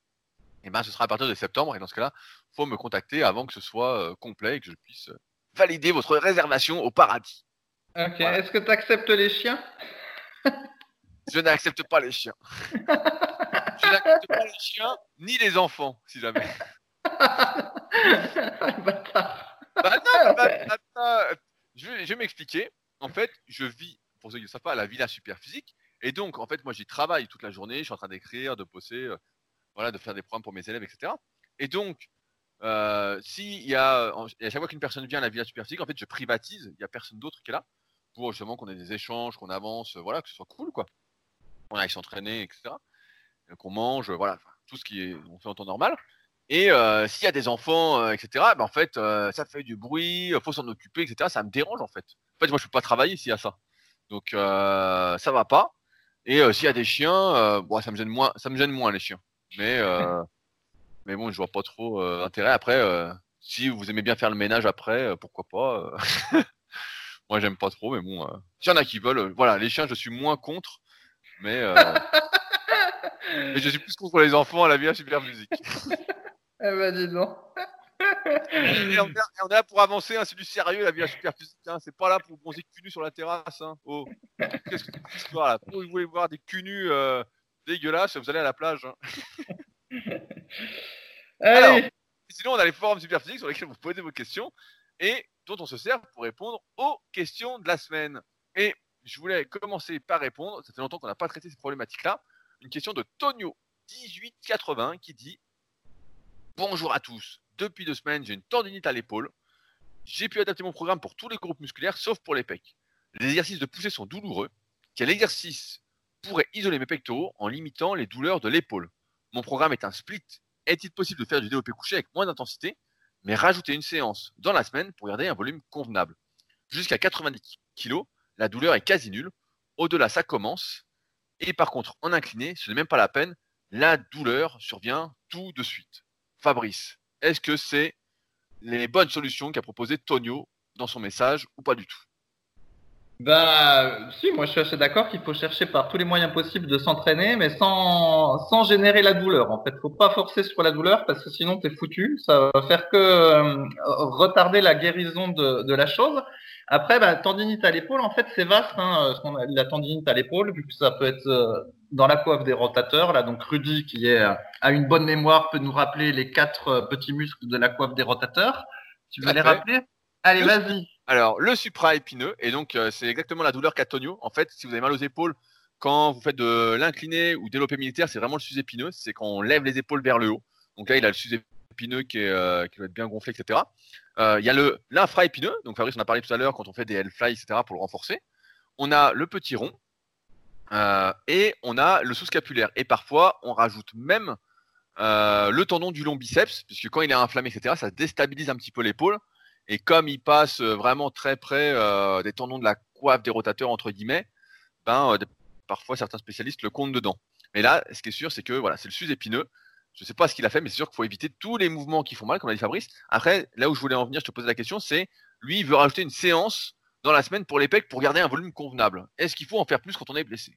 eh ben, ce sera à partir de septembre. Et dans ce cas-là, il faut me contacter avant que ce soit complet et que je puisse valider votre réservation au paradis. Ok. Est-ce que tu acceptes les chiens? Je n'accepte pas les chiens. je n'accepte pas les chiens ni les enfants, si jamais. Bah non, bah, bah, je vais, m'expliquer. En fait, je vis, pour ceux qui ne savent pas, à la villa super physique. Et donc, en fait, moi, j'y travaille toute la journée. Je suis en train d'écrire, de bosser, euh, de faire des programmes pour mes élèves, etc. Et donc, euh, y a, à chaque fois qu'une personne vient à la villa super physique, en fait, je privatise. Il n'y a personne d'autre qui est là pour justement qu'on ait des échanges, qu'on avance, voilà, que ce soit cool, quoi. On aille s'entraîner, etc. Qu'on mange, voilà, tout ce qui est, on fait en temps normal. Et euh, s'il y a des enfants, euh, etc., ben en fait, euh, ça fait du bruit, faut s'en occuper, etc. Ça me dérange en fait. En fait, moi, je peux pas travailler s'il y a ça. Donc, ça va pas. Et s'il y a des chiens, bon, ça me gêne moins, ça me gêne moins les chiens. Mais, mais bon, je vois pas trop intérêt. Après, si vous aimez bien faire le ménage après, pourquoi pas. moi, j'aime pas trop, mais bon, s'il y en a qui veulent, voilà, les chiens, je suis moins contre, mais, mais je suis plus contre les enfants à la vie super musique. Eh ben, dis donc. et on, est, là pour avancer, hein, c'est du sérieux la vie à super physique. Hein, c'est pas là pour bronzer cul nu sur la terrasse. Hein. Oh, qu'est-ce que c'est histoire là Pour vous voulez voir des cul nus euh, dégueulasses, vous allez à la plage. Hein. Alors, sinon, on a les forums super physiques sur lesquels vous posez vos questions et dont on se sert pour répondre aux questions de la semaine. Et je voulais commencer par répondre, ça fait longtemps qu'on n'a pas traité ces problématiques-là, une question de Tonio 1880 qui dit Bonjour à tous. Depuis deux semaines, j'ai une tendinite à l'épaule. J'ai pu adapter mon programme pour tous les groupes musculaires sauf pour les pecs. Les exercices de poussée sont douloureux. Quel exercice pourrait isoler mes pectoraux en limitant les douleurs de l'épaule Mon programme est un split. Est-il possible de faire du développé couché avec moins d'intensité, mais rajouter une séance dans la semaine pour garder un volume convenable? Jusqu'à 90 kg, la douleur est quasi nulle. Au-delà, ça commence. Et par contre, en incliné, ce n'est même pas la peine. La douleur survient tout de suite. Fabrice, est-ce que c'est les bonnes solutions qu'a proposé Tonio dans son message ou pas du tout? Bah, si, moi je suis assez d'accord qu'il faut chercher par tous les moyens possibles de s'entraîner, mais sans, sans générer la douleur. En fait, faut pas forcer sur la douleur parce que sinon t'es foutu. Ça va faire que euh, retarder la guérison de, de la chose. Après, bah, tendinite à l'épaule, en fait, c'est vaste. Hein, ce qu'on a, la tendinite à l'épaule, vu que ça peut être euh, dans la coiffe des rotateurs. Là, donc Rudy, qui est, euh, a une bonne mémoire, peut nous rappeler les quatre petits muscles de la coiffe des rotateurs. Tu veux les rappeler? Allez, vas-y. Alors, le supra-épineux, et donc euh, c'est exactement la douleur qu'a Tonio. En fait, si vous avez mal aux épaules, quand vous faites de l'incliné ou développé militaire, c'est vraiment le sus-épineux, c'est quand on lève les épaules vers le haut. Donc là, il a le sus-épineux qui, euh, qui va être bien gonflé, etc. Euh, il y a l'infra-épineux, donc Fabrice en a parlé tout à l'heure quand on fait des L-fly, etc. pour le renforcer. On a le petit rond, et on a le sous-scapulaire. Et parfois, on rajoute même le tendon du long biceps, puisque quand il est inflammé, etc., ça déstabilise un petit peu l'épaule. Et comme il passe euh, vraiment très près euh, des tendons de la coiffe des rotateurs, entre guillemets, ben, euh, parfois certains spécialistes le comptent dedans. Mais là, ce qui est sûr, c'est que voilà, c'est le sus-épineux. Je ne sais pas ce qu'il a fait, mais c'est sûr qu'il faut éviter tous les mouvements qui font mal, comme a dit Fabrice. Après, là où je voulais en venir, je te posais la question, c'est lui, il veut rajouter une séance dans la semaine pour les pecs pour garder un volume convenable. Est-ce qu'il faut en faire plus quand on est blessé?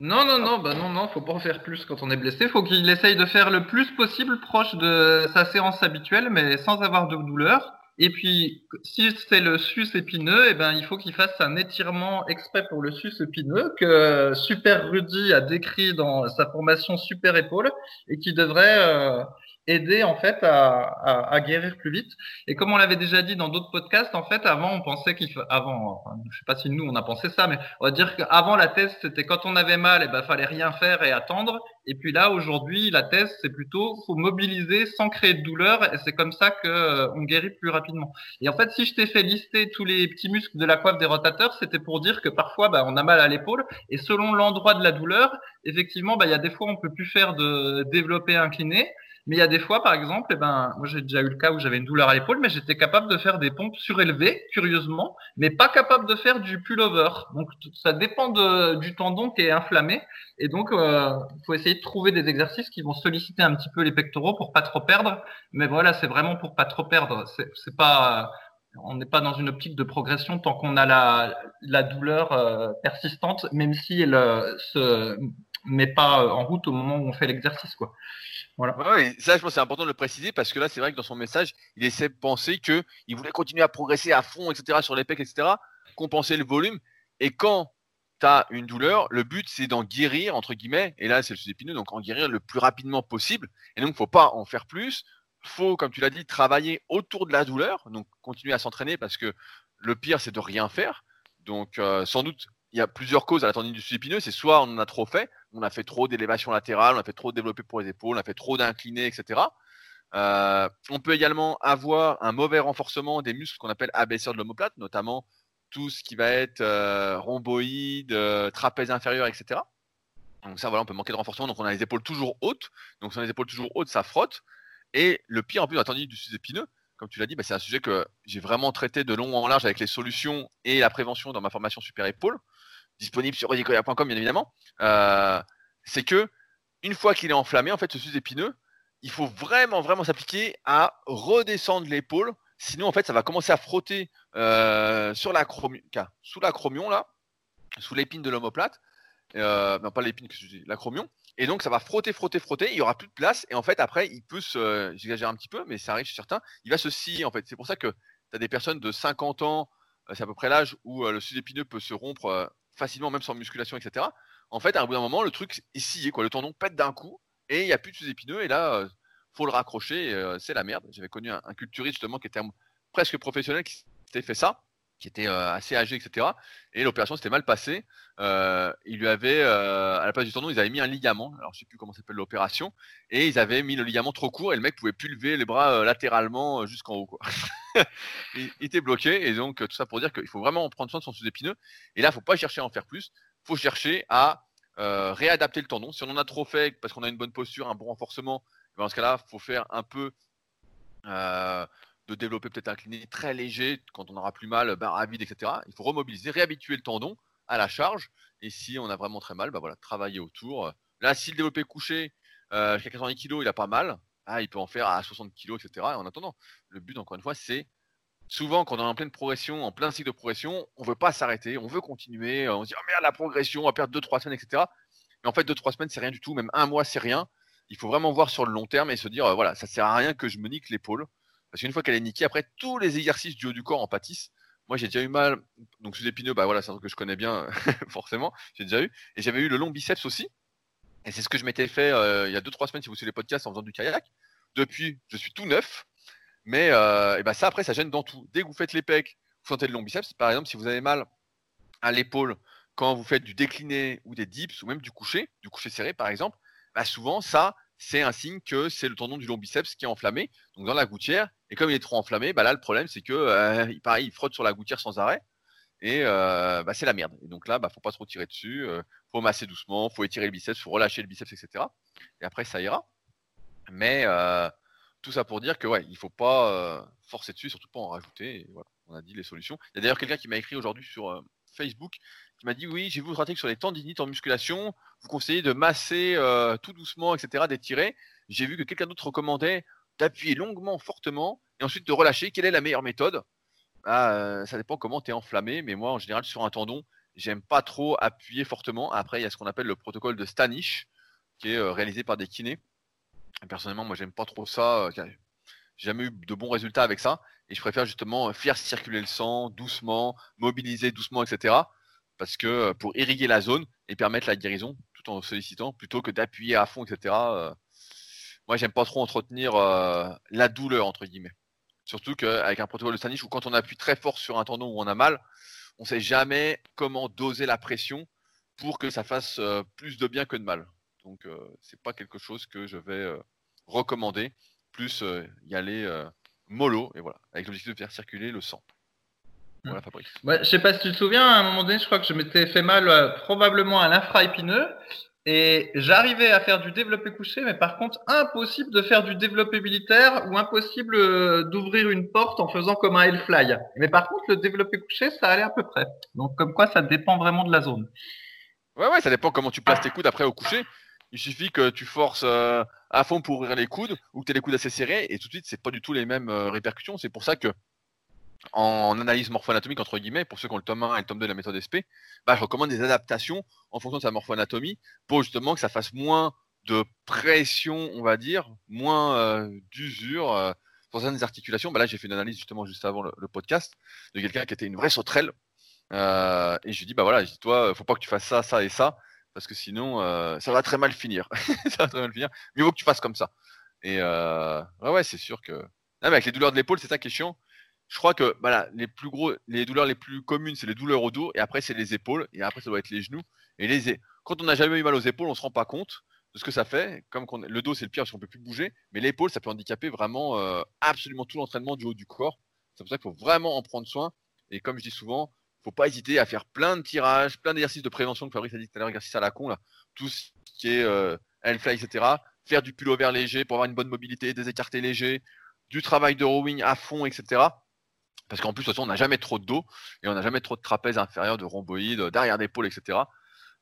Non, non, non, bah non, non, faut pas en faire plus quand on est blessé. Faut qu'il essaye de faire le plus possible proche de sa séance habituelle, mais sans avoir de douleur. Et puis, si c'est le sus épineux, eh ben, il faut qu'il fasse un étirement exprès pour le sus épineux que Super Rudy a décrit dans sa formation Super Épaule et qui devrait euh, aider en fait à, à, guérir plus vite. Et comme on l'avait déjà dit dans d'autres podcasts, en fait, avant on pensait qu'il avant, je sais pas si nous on a pensé ça, mais on va dire qu'avant la thèse c'était quand on avait mal, et eh ben fallait rien faire et attendre. Et puis là aujourd'hui la thèse c'est plutôt faut mobiliser sans créer de douleur et c'est comme ça que euh, on guérit plus rapidement. Et en fait si je t'ai fait lister tous les petits muscles de la coiffe des rotateurs, c'était pour dire que parfois bah, on a mal à l'épaule et selon l'endroit de la douleur, effectivement bah il y a des fois on peut plus faire de développer incliné. Mais il y a des fois, par exemple, eh ben, moi j'ai déjà eu le cas où j'avais une douleur à l'épaule, mais j'étais capable de faire des pompes surélevées, curieusement, mais pas capable de faire du pullover. Donc ça dépend de, du tendon qui est inflammé, et donc il euh, faut essayer de trouver des exercices qui vont solliciter un petit peu les pectoraux pour pas trop perdre. Mais voilà, c'est vraiment pour pas trop perdre. C'est pas on n'est pas dans une optique de progression tant qu'on a la, la douleur euh, persistante, même si elle euh, se met pas en route au moment où on fait l'exercice, quoi. Ça, je pense c'est important de le préciser parce que là, c'est vrai que dans son message, il essaie de penser qu'il voulait continuer à progresser à fond, etc., sur les pecs, etc., compenser le volume. Et quand tu as une douleur, le but, c'est d'en guérir, entre guillemets, et là, c'est le sous-épineux, donc en guérir le plus rapidement possible. Et donc, il ne faut pas en faire plus. faut, comme tu l'as dit, travailler autour de la douleur, donc continuer à s'entraîner parce que le pire, c'est de rien faire. Donc, euh, sans doute, il y a plusieurs causes à la tendinite du sous-épineux. C'est soit on en a trop fait, on a fait trop d'élévation latérale, on a fait trop de développé pour les épaules, on a fait trop d'incliné, etc. Euh, on peut également avoir un mauvais renforcement des muscles qu'on appelle abaisseurs de l'omoplate, notamment tout ce qui va être euh, rhomboïde, euh, trapèze inférieur, etc. Donc ça, voilà, on peut manquer de renforcement. Donc on a les épaules toujours hautes. Donc si on a les épaules toujours hautes, ça frotte. Et le pire en plus, la tendinite du sous-épineux, comme tu l'as dit, bah, c'est un sujet que j'ai vraiment traité de long en large avec les solutions et la prévention dans ma formation Super Épaule disponible sur redicoya.com bien évidemment, euh, c'est que une fois qu'il est enflammé, en fait, ce sus épineux, il faut vraiment, vraiment s'appliquer à redescendre l'épaule. Sinon, en fait, ça va commencer à frotter euh, sur la sous l'acromion, là, sous l'épine de l'omoplate. Euh, non, pas l'épine, que l'acromion. Et donc, ça va frotter, frotter, frotter. Il n'y aura plus de place. Et en fait, après, il peut se. J'exagère un petit peu, mais ça arrive chez certains. Il va se scier, en fait. C'est pour ça que tu as des personnes de 50 ans, c'est à peu près l'âge où le sus épineux peut se rompre facilement, même sans musculation, etc. En fait, à un bout d'un moment, le truc est scié, quoi. Le tendon pète d'un coup et il n'y a plus de sous-épineux. Et là, euh, faut le raccrocher. Euh, c'est la merde. J'avais connu un, culturiste justement qui était presque professionnel qui s'était fait ça, qui était euh, assez âgé, etc. Et l'opération s'était mal passée. il lui avait, à la place du tendon, ils avaient mis un ligament. Alors je sais plus comment s'appelle l'opération. Et ils avaient mis le ligament trop court et le mec pouvait plus lever les bras latéralement jusqu'en haut. Quoi. il, était bloqué. Et donc, tout ça pour dire qu'il faut vraiment prendre soin de son sous-épineux. Et là, il faut pas chercher à en faire plus. Il faut chercher à euh, réadapter le tendon. Si on en a trop fait parce qu'on a une bonne posture, un bon renforcement, eh ben, dans ce cas-là, il faut faire un peu euh, de développer peut-être un cliné très léger quand on aura plus mal, barre à vide, etc. Il faut remobiliser, réhabituer le tendon à la charge. Et si on a vraiment très mal, voilà, travailler autour. Là, si le développé couché euh, jusqu'à 90 kg, il a pas mal. Ah, il peut en faire à 60 kg, etc. en attendant, le but, encore une fois, c'est souvent, quand on est en pleine progression, en plein cycle de progression, on veut pas s'arrêter, on veut continuer, on se dit, oh merde, la progression, on va perdre 2-3 semaines, etc. Mais en fait, 2-3 semaines, c'est rien du tout, même un mois, c'est rien. Il faut vraiment voir sur le long terme et se dire, euh, voilà, ça sert à rien que je me nique l'épaule. Parce qu'une fois qu'elle est niquée, après, tous les exercices du haut du corps en pâtissent. Moi, j'ai déjà eu mal, donc sous épineux, bah voilà, c'est un truc que je connais bien, forcément, j'ai déjà eu. Et j'avais eu le long biceps aussi. Et c'est ce que je m'étais fait euh, il y a 2-3 semaines, si vous suivez les podcasts, en faisant du kayak. Depuis, je suis tout neuf. Mais euh, et ben ça, après, ça gêne dans tout. Dès que vous faites les pecs, vous sentez le long biceps. Par exemple, si vous avez mal à l'épaule quand vous faites du décliné ou des dips ou même du coucher, du coucher serré par exemple, bah souvent ça, c'est un signe que c'est le tendon du long biceps qui est enflammé, donc dans la gouttière. Et comme il est trop enflammé, bah là le problème c'est que euh, pareil, il frotte sur la gouttière sans arrêt et euh, bah, c'est la merde. Et donc là, bah faut pas trop tirer dessus, euh, faut masser doucement, faut étirer le biceps, faut relâcher le biceps, etc. Et après ça ira. Mais euh, tout ça pour dire que ouais, il faut pas forcer dessus, surtout pas en rajouter. on a dit les solutions. Il y a d'ailleurs quelqu'un qui m'a écrit aujourd'hui sur Facebook qui m'a dit oui, j'ai vu article sur les tendinites en musculation. Vous conseillez de masser euh, tout doucement, etc., d'étirer. J'ai vu que quelqu'un d'autre recommandait d'appuyer longuement, fortement, et ensuite de relâcher. Quelle est la meilleure méthode? Ah, ça dépend comment tu es enflammé, mais moi, en général, sur un tendon, j'aime pas trop appuyer fortement. Après, il y a ce qu'on appelle le protocole de Stanish, qui est réalisé par des kinés. personnellement, moi, j'aime pas trop ça. J'ai jamais eu de bons résultats avec ça. Et je préfère justement faire circuler le sang doucement, mobiliser doucement, etc. Parce que pour irriguer la zone et permettre la guérison tout en sollicitant, plutôt que d'appuyer à fond, etc. moi, j'aime pas trop entretenir la douleur, entre guillemets. Surtout qu'avec un protocole de Stanish, où quand on appuie très fort sur un tendon où on a mal, on ne sait jamais comment doser la pression pour que ça fasse euh, plus de bien que de mal. Donc euh, c'est pas quelque chose que je vais euh, recommander. Plus y aller mollo et voilà, avec l'objectif de faire circuler le sang. Voilà, mmh. Fabrice. Ouais, je sais pas si tu te souviens, à un moment donné, je crois que je m'étais fait mal probablement à l'infraépineux et j'arrivais à faire du développé couché, mais par contre, impossible de faire du développé militaire ou impossible euh, d'ouvrir une porte en faisant comme un Hellfly. Mais par contre, le développé couché, ça allait à peu près. Donc, comme quoi, ça dépend vraiment de la zone. Ouais, ouais, ça dépend comment tu places tes coudes après au coucher. Il suffit que tu forces euh, à fond pour ouvrir les coudes ou que tu aies les coudes assez serrés et tout de suite, c'est pas du tout les mêmes euh, répercussions. C'est pour ça que en analyse morpho-anatomique, entre guillemets, pour ceux qui ont le tome 1 et le tome 2 de la méthode SP, bah, je recommande des adaptations en fonction de sa morpho-anatomie pour justement que ça fasse moins de pression, on va dire, moins euh, d'usure euh, sur certaines articulations. Bah, là, j'ai fait une analyse justement juste avant le, podcast de quelqu'un qui était une vraie sauterelle. Euh, et je lui dis, bah voilà, toi, faut pas que tu fasses ça, ça et ça, parce que sinon, ça va très mal finir. ça va très mal finir. Mieux vaut que tu fasses comme ça. Et ouais, ouais, c'est sûr que. mais avec les douleurs de l'épaule, c'est ça qui est chiant je crois que voilà, les plus gros, les douleurs les plus communes, c'est les douleurs au dos, et après c'est les épaules, et après ça doit être les genoux. Et les, quand on n'a jamais eu mal aux épaules, on se rend pas compte de ce que ça fait. Comme le dos c'est le pire parce qu'on peut plus bouger, mais l'épaule ça peut handicaper vraiment euh, absolument tout l'entraînement du haut du corps. C'est pour ça qu'il faut vraiment en prendre soin. Et comme je dis souvent, faut pas hésiter à faire plein de tirages, plein d'exercices de prévention que Fabrice a dit tout à l'heure, exercices à la con tout ce qui est euh, etc. Faire du vert léger pour avoir une bonne mobilité, des écartés légers, du travail de rowing à fond, etc. Parce qu'en plus, de toute façon, on n'a jamais trop de dos et on n'a jamais trop de trapèze inférieur, de rhomboïde, d'arrière d'épaule, etc.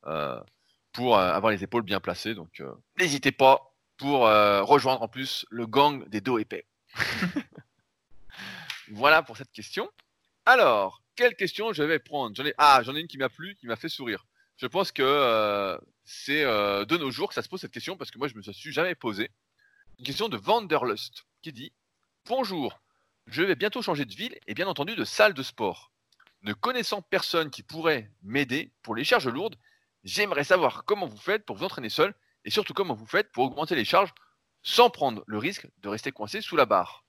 Euh, pour euh, avoir les épaules bien placées. Donc, euh, n'hésitez pas pour rejoindre en plus le gang des dos épais. voilà pour cette question. Alors, quelle question je vais prendre? J'en ai... Ah, j'en ai une qui m'a plu, qui m'a fait sourire. Je pense que c'est de nos jours que ça se pose cette question parce que moi, je me suis jamais posé. Une question de Vanderlust qui dit Bonjour, je vais bientôt changer de ville et bien entendu de salle de sport. Ne connaissant personne qui pourrait m'aider pour les charges lourdes, j'aimerais savoir comment vous faites pour vous entraîner seul et surtout comment vous faites pour augmenter les charges sans prendre le risque de rester coincé sous la barre.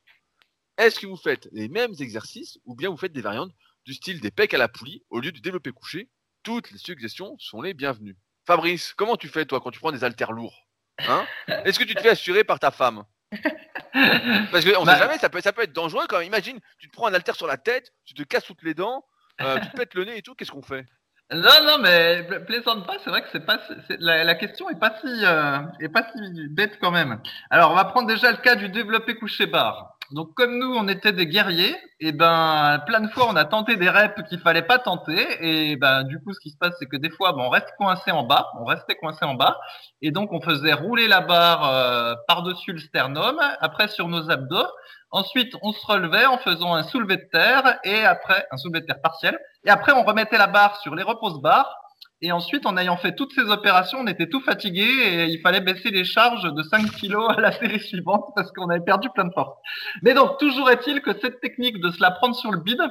Est-ce que vous faites les mêmes exercices ou bien vous faites des variantes du style des pecs à la poulie au lieu du développé couché? Toutes les suggestions sont les bienvenues. Fabrice, comment tu fais toi quand tu prends des haltères lourds hein? Est-ce que tu te fais assurer par ta femme? Parce qu'on bah, sait jamais, ça peut, ça peut être dangereux quand même. Imagine, tu te prends un alter sur la tête, tu te casses toutes les dents, euh, tu te pètes le nez et tout, qu'est-ce qu'on fait? Non, non, mais plaisante pas. C'est vrai que c'est pas la, la, question est pas si euh, est pas si bête quand même. Alors, on va prendre déjà le cas du développé couché barre. Donc comme nous, on était des guerriers, et ben plein de fois on a tenté des reps qu'il fallait pas tenter, et ben du coup ce qui se passe c'est que des fois ben, on reste coincé en bas, on restait coincé en bas, et donc on faisait rouler la barre euh, par-dessus le sternum, après sur nos abdos, ensuite on se relevait en faisant un soulevé de terre, et après un soulevé de terre partiel, et après on remettait la barre sur les repose barres, et ensuite, en ayant fait toutes ces opérations, on était tout fatigué et il fallait baisser les charges de 5 kilos à la série suivante parce qu'on avait perdu plein de force. Mais donc, toujours est-il que cette technique de se la prendre sur le bide,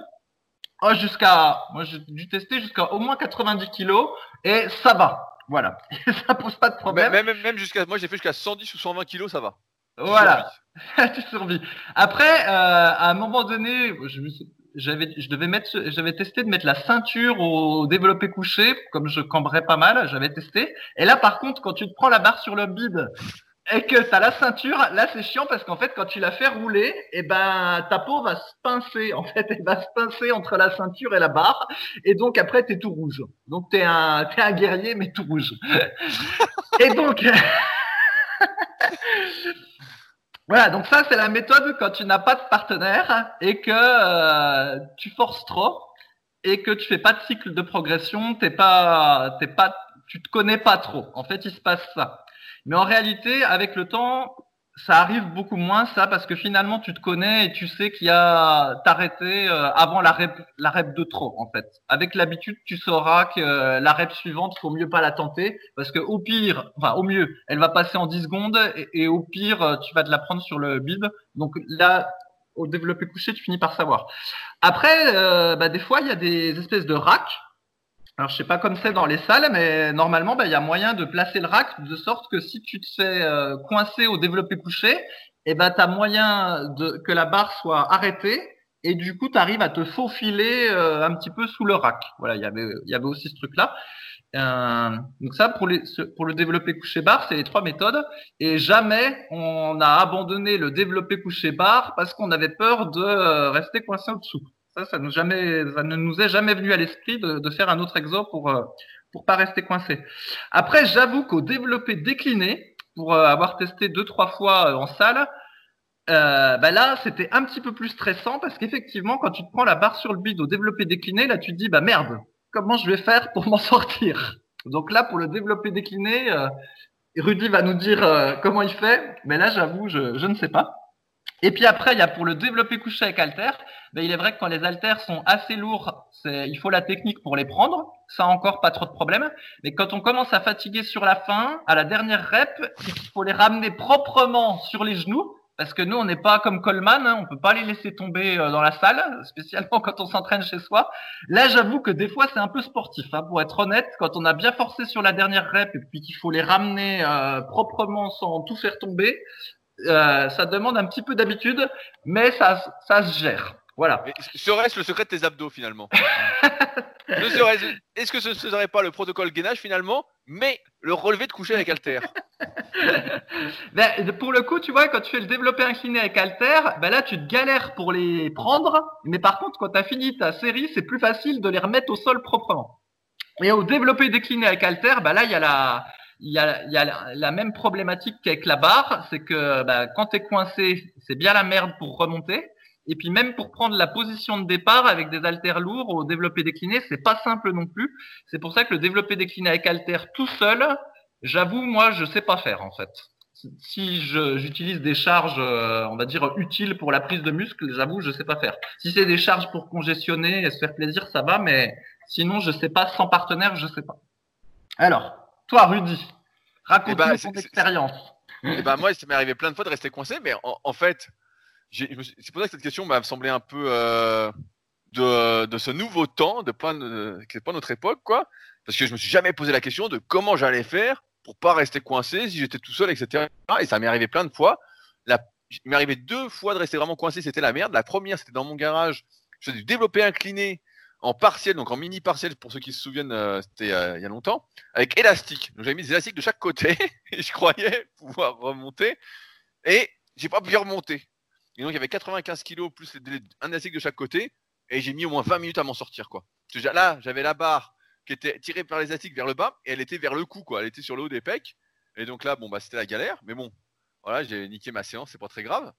oh, jusqu'à, moi j'ai dû tester jusqu'à au moins 90 kilos et ça va. Voilà. ça pose pas de problème. Même, même, jusqu'à, moi j'ai fait jusqu'à 110 ou 120 kilos, ça va. Voilà. tu survis. Après, euh, à un moment donné, je me suis, j'avais, je devais mettre, j'avais testé de mettre la ceinture au développé couché, comme je cambrais pas mal, j'avais testé. Et là, par contre, quand tu te prends la barre sur le bide et que tu as la ceinture, là c'est chiant parce qu'en fait quand tu la fais rouler, et eh ben ta peau va se pincer, en fait elle va se pincer entre la ceinture et la barre, et donc après t'es tout rouge. Donc t'es un t'es un guerrier mais tout rouge. et donc Voilà, donc ça c'est la méthode quand tu n'as pas de partenaire et que euh, tu forces trop et que tu fais pas de cycle de progression, t'es pas, t'es pas, tu te connais pas trop. En fait, il se passe ça. Mais en réalité, avec le temps, ça arrive beaucoup moins ça parce que finalement tu te connais et tu sais qu'il y a t'arrêter euh, avant la rep la rep de trop en fait. Avec l'habitude, tu sauras que euh, la rep suivante, faut mieux pas la tenter parce que au pire, enfin au mieux, elle va passer en 10 secondes et, au pire, euh, tu vas te la prendre sur le bide. Donc là au développé couché, tu finis par savoir. Après bah, des fois, il y a des espèces de racks alors je sais pas comme c'est dans les salles, mais normalement, bah, il y a moyen de placer le rack de sorte que si tu te fais euh, coincer au développé couché, eh ben as moyen de que la barre soit arrêtée et du coup tu arrives à te faufiler euh, un petit peu sous le rack. Voilà, il y avait il y avait aussi ce truc là. Euh, donc ça pour les pour le développé couché barre, c'est les trois méthodes et jamais on a abandonné le développé couché barre parce qu'on avait peur de rester coincé au-dessous. Ça, ça, nous jamais, ça ne nous est jamais venu à l'esprit de, de, faire un autre exo pour euh, pour pas rester coincé. Après, j'avoue qu'au développé décliné, pour euh, avoir testé deux trois fois euh, en salle, euh, bah là, c'était un petit peu plus stressant parce qu'effectivement, quand tu te prends la barre sur le bide au développé décliné, là, tu te dis bah merde, comment je vais faire pour m'en sortir? Donc là, pour le développé décliné, Rudy va nous dire comment il fait, mais là, j'avoue, je, je ne sais pas. Et puis après, il y a pour le développer couché avec halter, ben il est vrai que quand les haltères sont assez lourds, il faut la technique pour les prendre. Ça encore pas trop de problème. Mais quand on commence à fatiguer sur la fin, à la dernière rep, il faut les ramener proprement sur les genoux. Parce que nous, on n'est pas comme Coleman, hein, on peut pas les laisser tomber euh, dans la salle, spécialement quand on s'entraîne chez soi. Là, j'avoue que des fois, c'est un peu sportif, hein, pour être honnête. Quand on a bien forcé sur la dernière rep et puis qu'il faut les ramener euh, proprement sans tout faire tomber, euh, ça demande un petit peu d'habitude, mais ça, ça se gère. Voilà. Serait-ce le secret de tes abdos finalement? Est-ce que ce ne serait pas le protocole gainage finalement, mais le relevé de coucher avec halter ben, Pour le coup, tu vois, quand tu fais le développé incliné avec halter, ben là tu te galères pour les prendre, mais par contre, quand tu as fini ta série, c'est plus facile de les remettre au sol proprement. Et au développé décliné avec halter, ben là il y a la, il y a, y a la même problématique qu'avec la barre, c'est que bah, quand tu es coincé, c'est bien la merde pour remonter. Et puis même pour prendre la position de départ avec des haltères lourds au développé décliné, c'est pas simple non plus. C'est pour ça que le développé décliné avec haltère tout seul, j'avoue moi je sais pas faire en fait. Si j'utilise des charges, euh, on va dire utiles pour la prise de muscle, j'avoue je sais pas faire. Si c'est des charges pour congestionner et se faire plaisir, ça va, mais sinon je sais pas sans partenaire, je sais pas. Alors, toi, Rudy, raconte-nous ben, ton expérience. Eh ben, moi, ça m'est arrivé plein de fois de rester coincé, mais en, fait, c'est pour ça que cette question m'a semblé un peu euh, de, ce nouveau temps, de pas, qui n'est pas notre époque, quoi. Parce que je me suis jamais posé la question de comment j'allais faire pour pas rester coincé si j'étais tout seul, etc. Et ça m'est arrivé plein de fois. La, il m'est arrivé deux fois de rester vraiment coincé, c'était la merde. La première, c'était dans mon garage. Je faisais du développé incliné en partiel, donc en mini partiel pour ceux qui se souviennent, euh, c'était euh, il y a longtemps, avec élastique. Donc j'avais mis des élastiques de chaque côté et je croyais pouvoir remonter et j'ai pas pu remonter. Et donc il y avait 95 kg plus un élastique de chaque côté et j'ai mis au moins 20 minutes à m'en sortir quoi. Là, j'avais la barre qui était tirée par l'élastique vers le bas et elle était vers le cou quoi. Elle était sur le haut des pecs et donc là bon bah c'était la galère, mais bon voilà j'ai niqué ma séance, c'est pas très grave.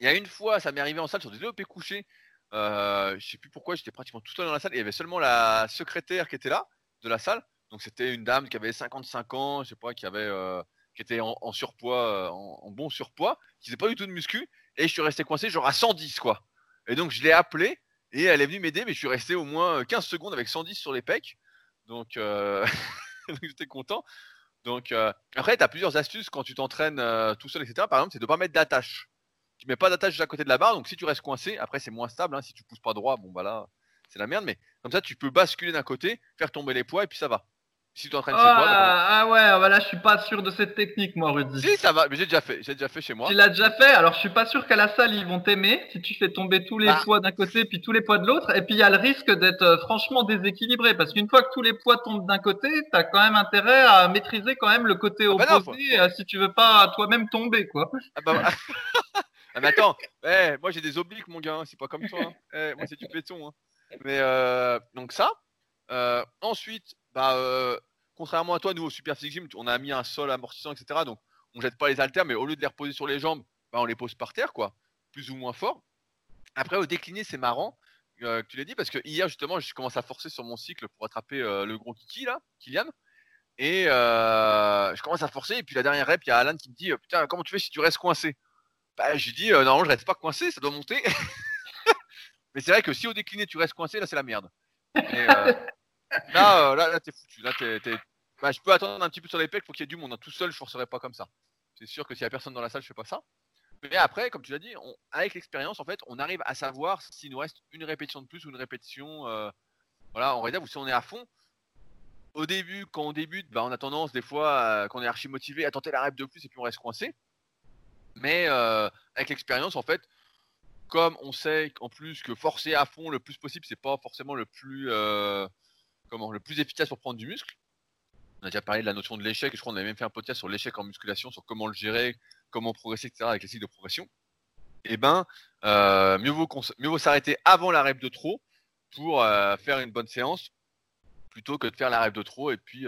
Il y a une fois, ça m'est arrivé en salle sur des développés couchés euh, je sais plus pourquoi, j'étais pratiquement tout seul dans la salle. il y avait seulement la secrétaire qui était là, de la salle. Donc c'était une dame qui avait 55 ans, je sais pas, qui avait, euh, qui était en, surpoids, euh, en, bon surpoids, qui faisait pas du tout de muscu. Et je suis resté coincé genre à 110 quoi. Et donc je l'ai appelée et elle est venue m'aider, mais je suis resté au moins 15 secondes avec 110 sur les pecs. Donc, euh, j'étais content. Donc après, tu as plusieurs astuces quand tu t'entraînes tout seul, etc. Par exemple, c'est de pas mettre d'attache tu mets pas d'attache à côté de la barre, donc si tu restes coincé, après c'est moins stable. Hein, si tu pousses pas droit, bon bah là c'est la merde, mais comme ça tu peux basculer d'un côté, faire tomber les poids et puis ça va. Si tu es en train de ah, ah ouais, ah ouais, là je suis pas sûr de cette technique moi Rudy. Si ça va, mais j'ai déjà fait, j'ai déjà fait chez moi. Tu l'as déjà fait, alors je suis pas sûr qu'à la salle ils vont t'aimer si tu fais tomber tous les ah. poids d'un côté puis tous les poids de l'autre, et puis il y a le risque d'être euh, franchement déséquilibré parce qu'une fois que tous les poids tombent d'un côté, tu as quand même intérêt à maîtriser quand même le côté ah bah opposé euh, si tu veux pas toi-même tomber quoi. Ah bah, Ah, mais attends, eh, moi j'ai des obliques, mon gars, hein, c'est pas comme toi. Hein. Eh, moi c'est du béton. Hein. Mais euh, donc ça. Euh, ensuite, bah, euh, contrairement à toi, nous au Super Physique Gym, on a mis un sol amortissant, etc. Donc on jette pas les haltères, mais au lieu de les reposer sur les jambes, bah, on les pose par terre, quoi, plus ou moins fort. Après, au décliné, c'est marrant que tu l'aies dit parce que hier justement, je commence à forcer sur mon cycle pour attraper le gros Kiki là, Kylian. Et je commence à forcer. Et puis la dernière rep, il y a Alan qui me dit Putain, comment tu fais si tu restes coincé? Bah, J'ai dit Normalement, je reste pas coincé, ça doit monter. Mais c'est vrai que si au décliné, tu restes coincé, là, c'est la merde. là, là, t'es foutu. Là, bah, je peux attendre un petit peu sur les pecs, faut qu'il y ait du monde. Hein. Tout seul, je forcerai pas comme ça. C'est sûr que s'il y a personne dans la salle, je fais pas ça. Mais après, comme tu l'as dit, avec l'expérience, en fait, on arrive à savoir s'il nous reste une répétition de plus ou une répétition. voilà, en réserve ou si on est à fond au début, quand on débute, bah, on a tendance des fois, quand on est archi motivé, à tenter la rep de plus et puis on reste coincé. Mais euh, avec l'expérience, en fait, comme on sait en plus que forcer à fond le plus possible, c'est pas forcément le plus, euh, comment, le plus efficace pour prendre du muscle. On a déjà parlé de la notion de l'échec, je crois qu'on avait même fait un podcast sur l'échec en musculation, sur comment le gérer, comment progresser, etc. avec les cycles de progression. Eh ben, euh, mieux vaut, mieux vaut s'arrêter avant la rep de trop pour faire une bonne séance plutôt que de faire la rêve de trop. Et puis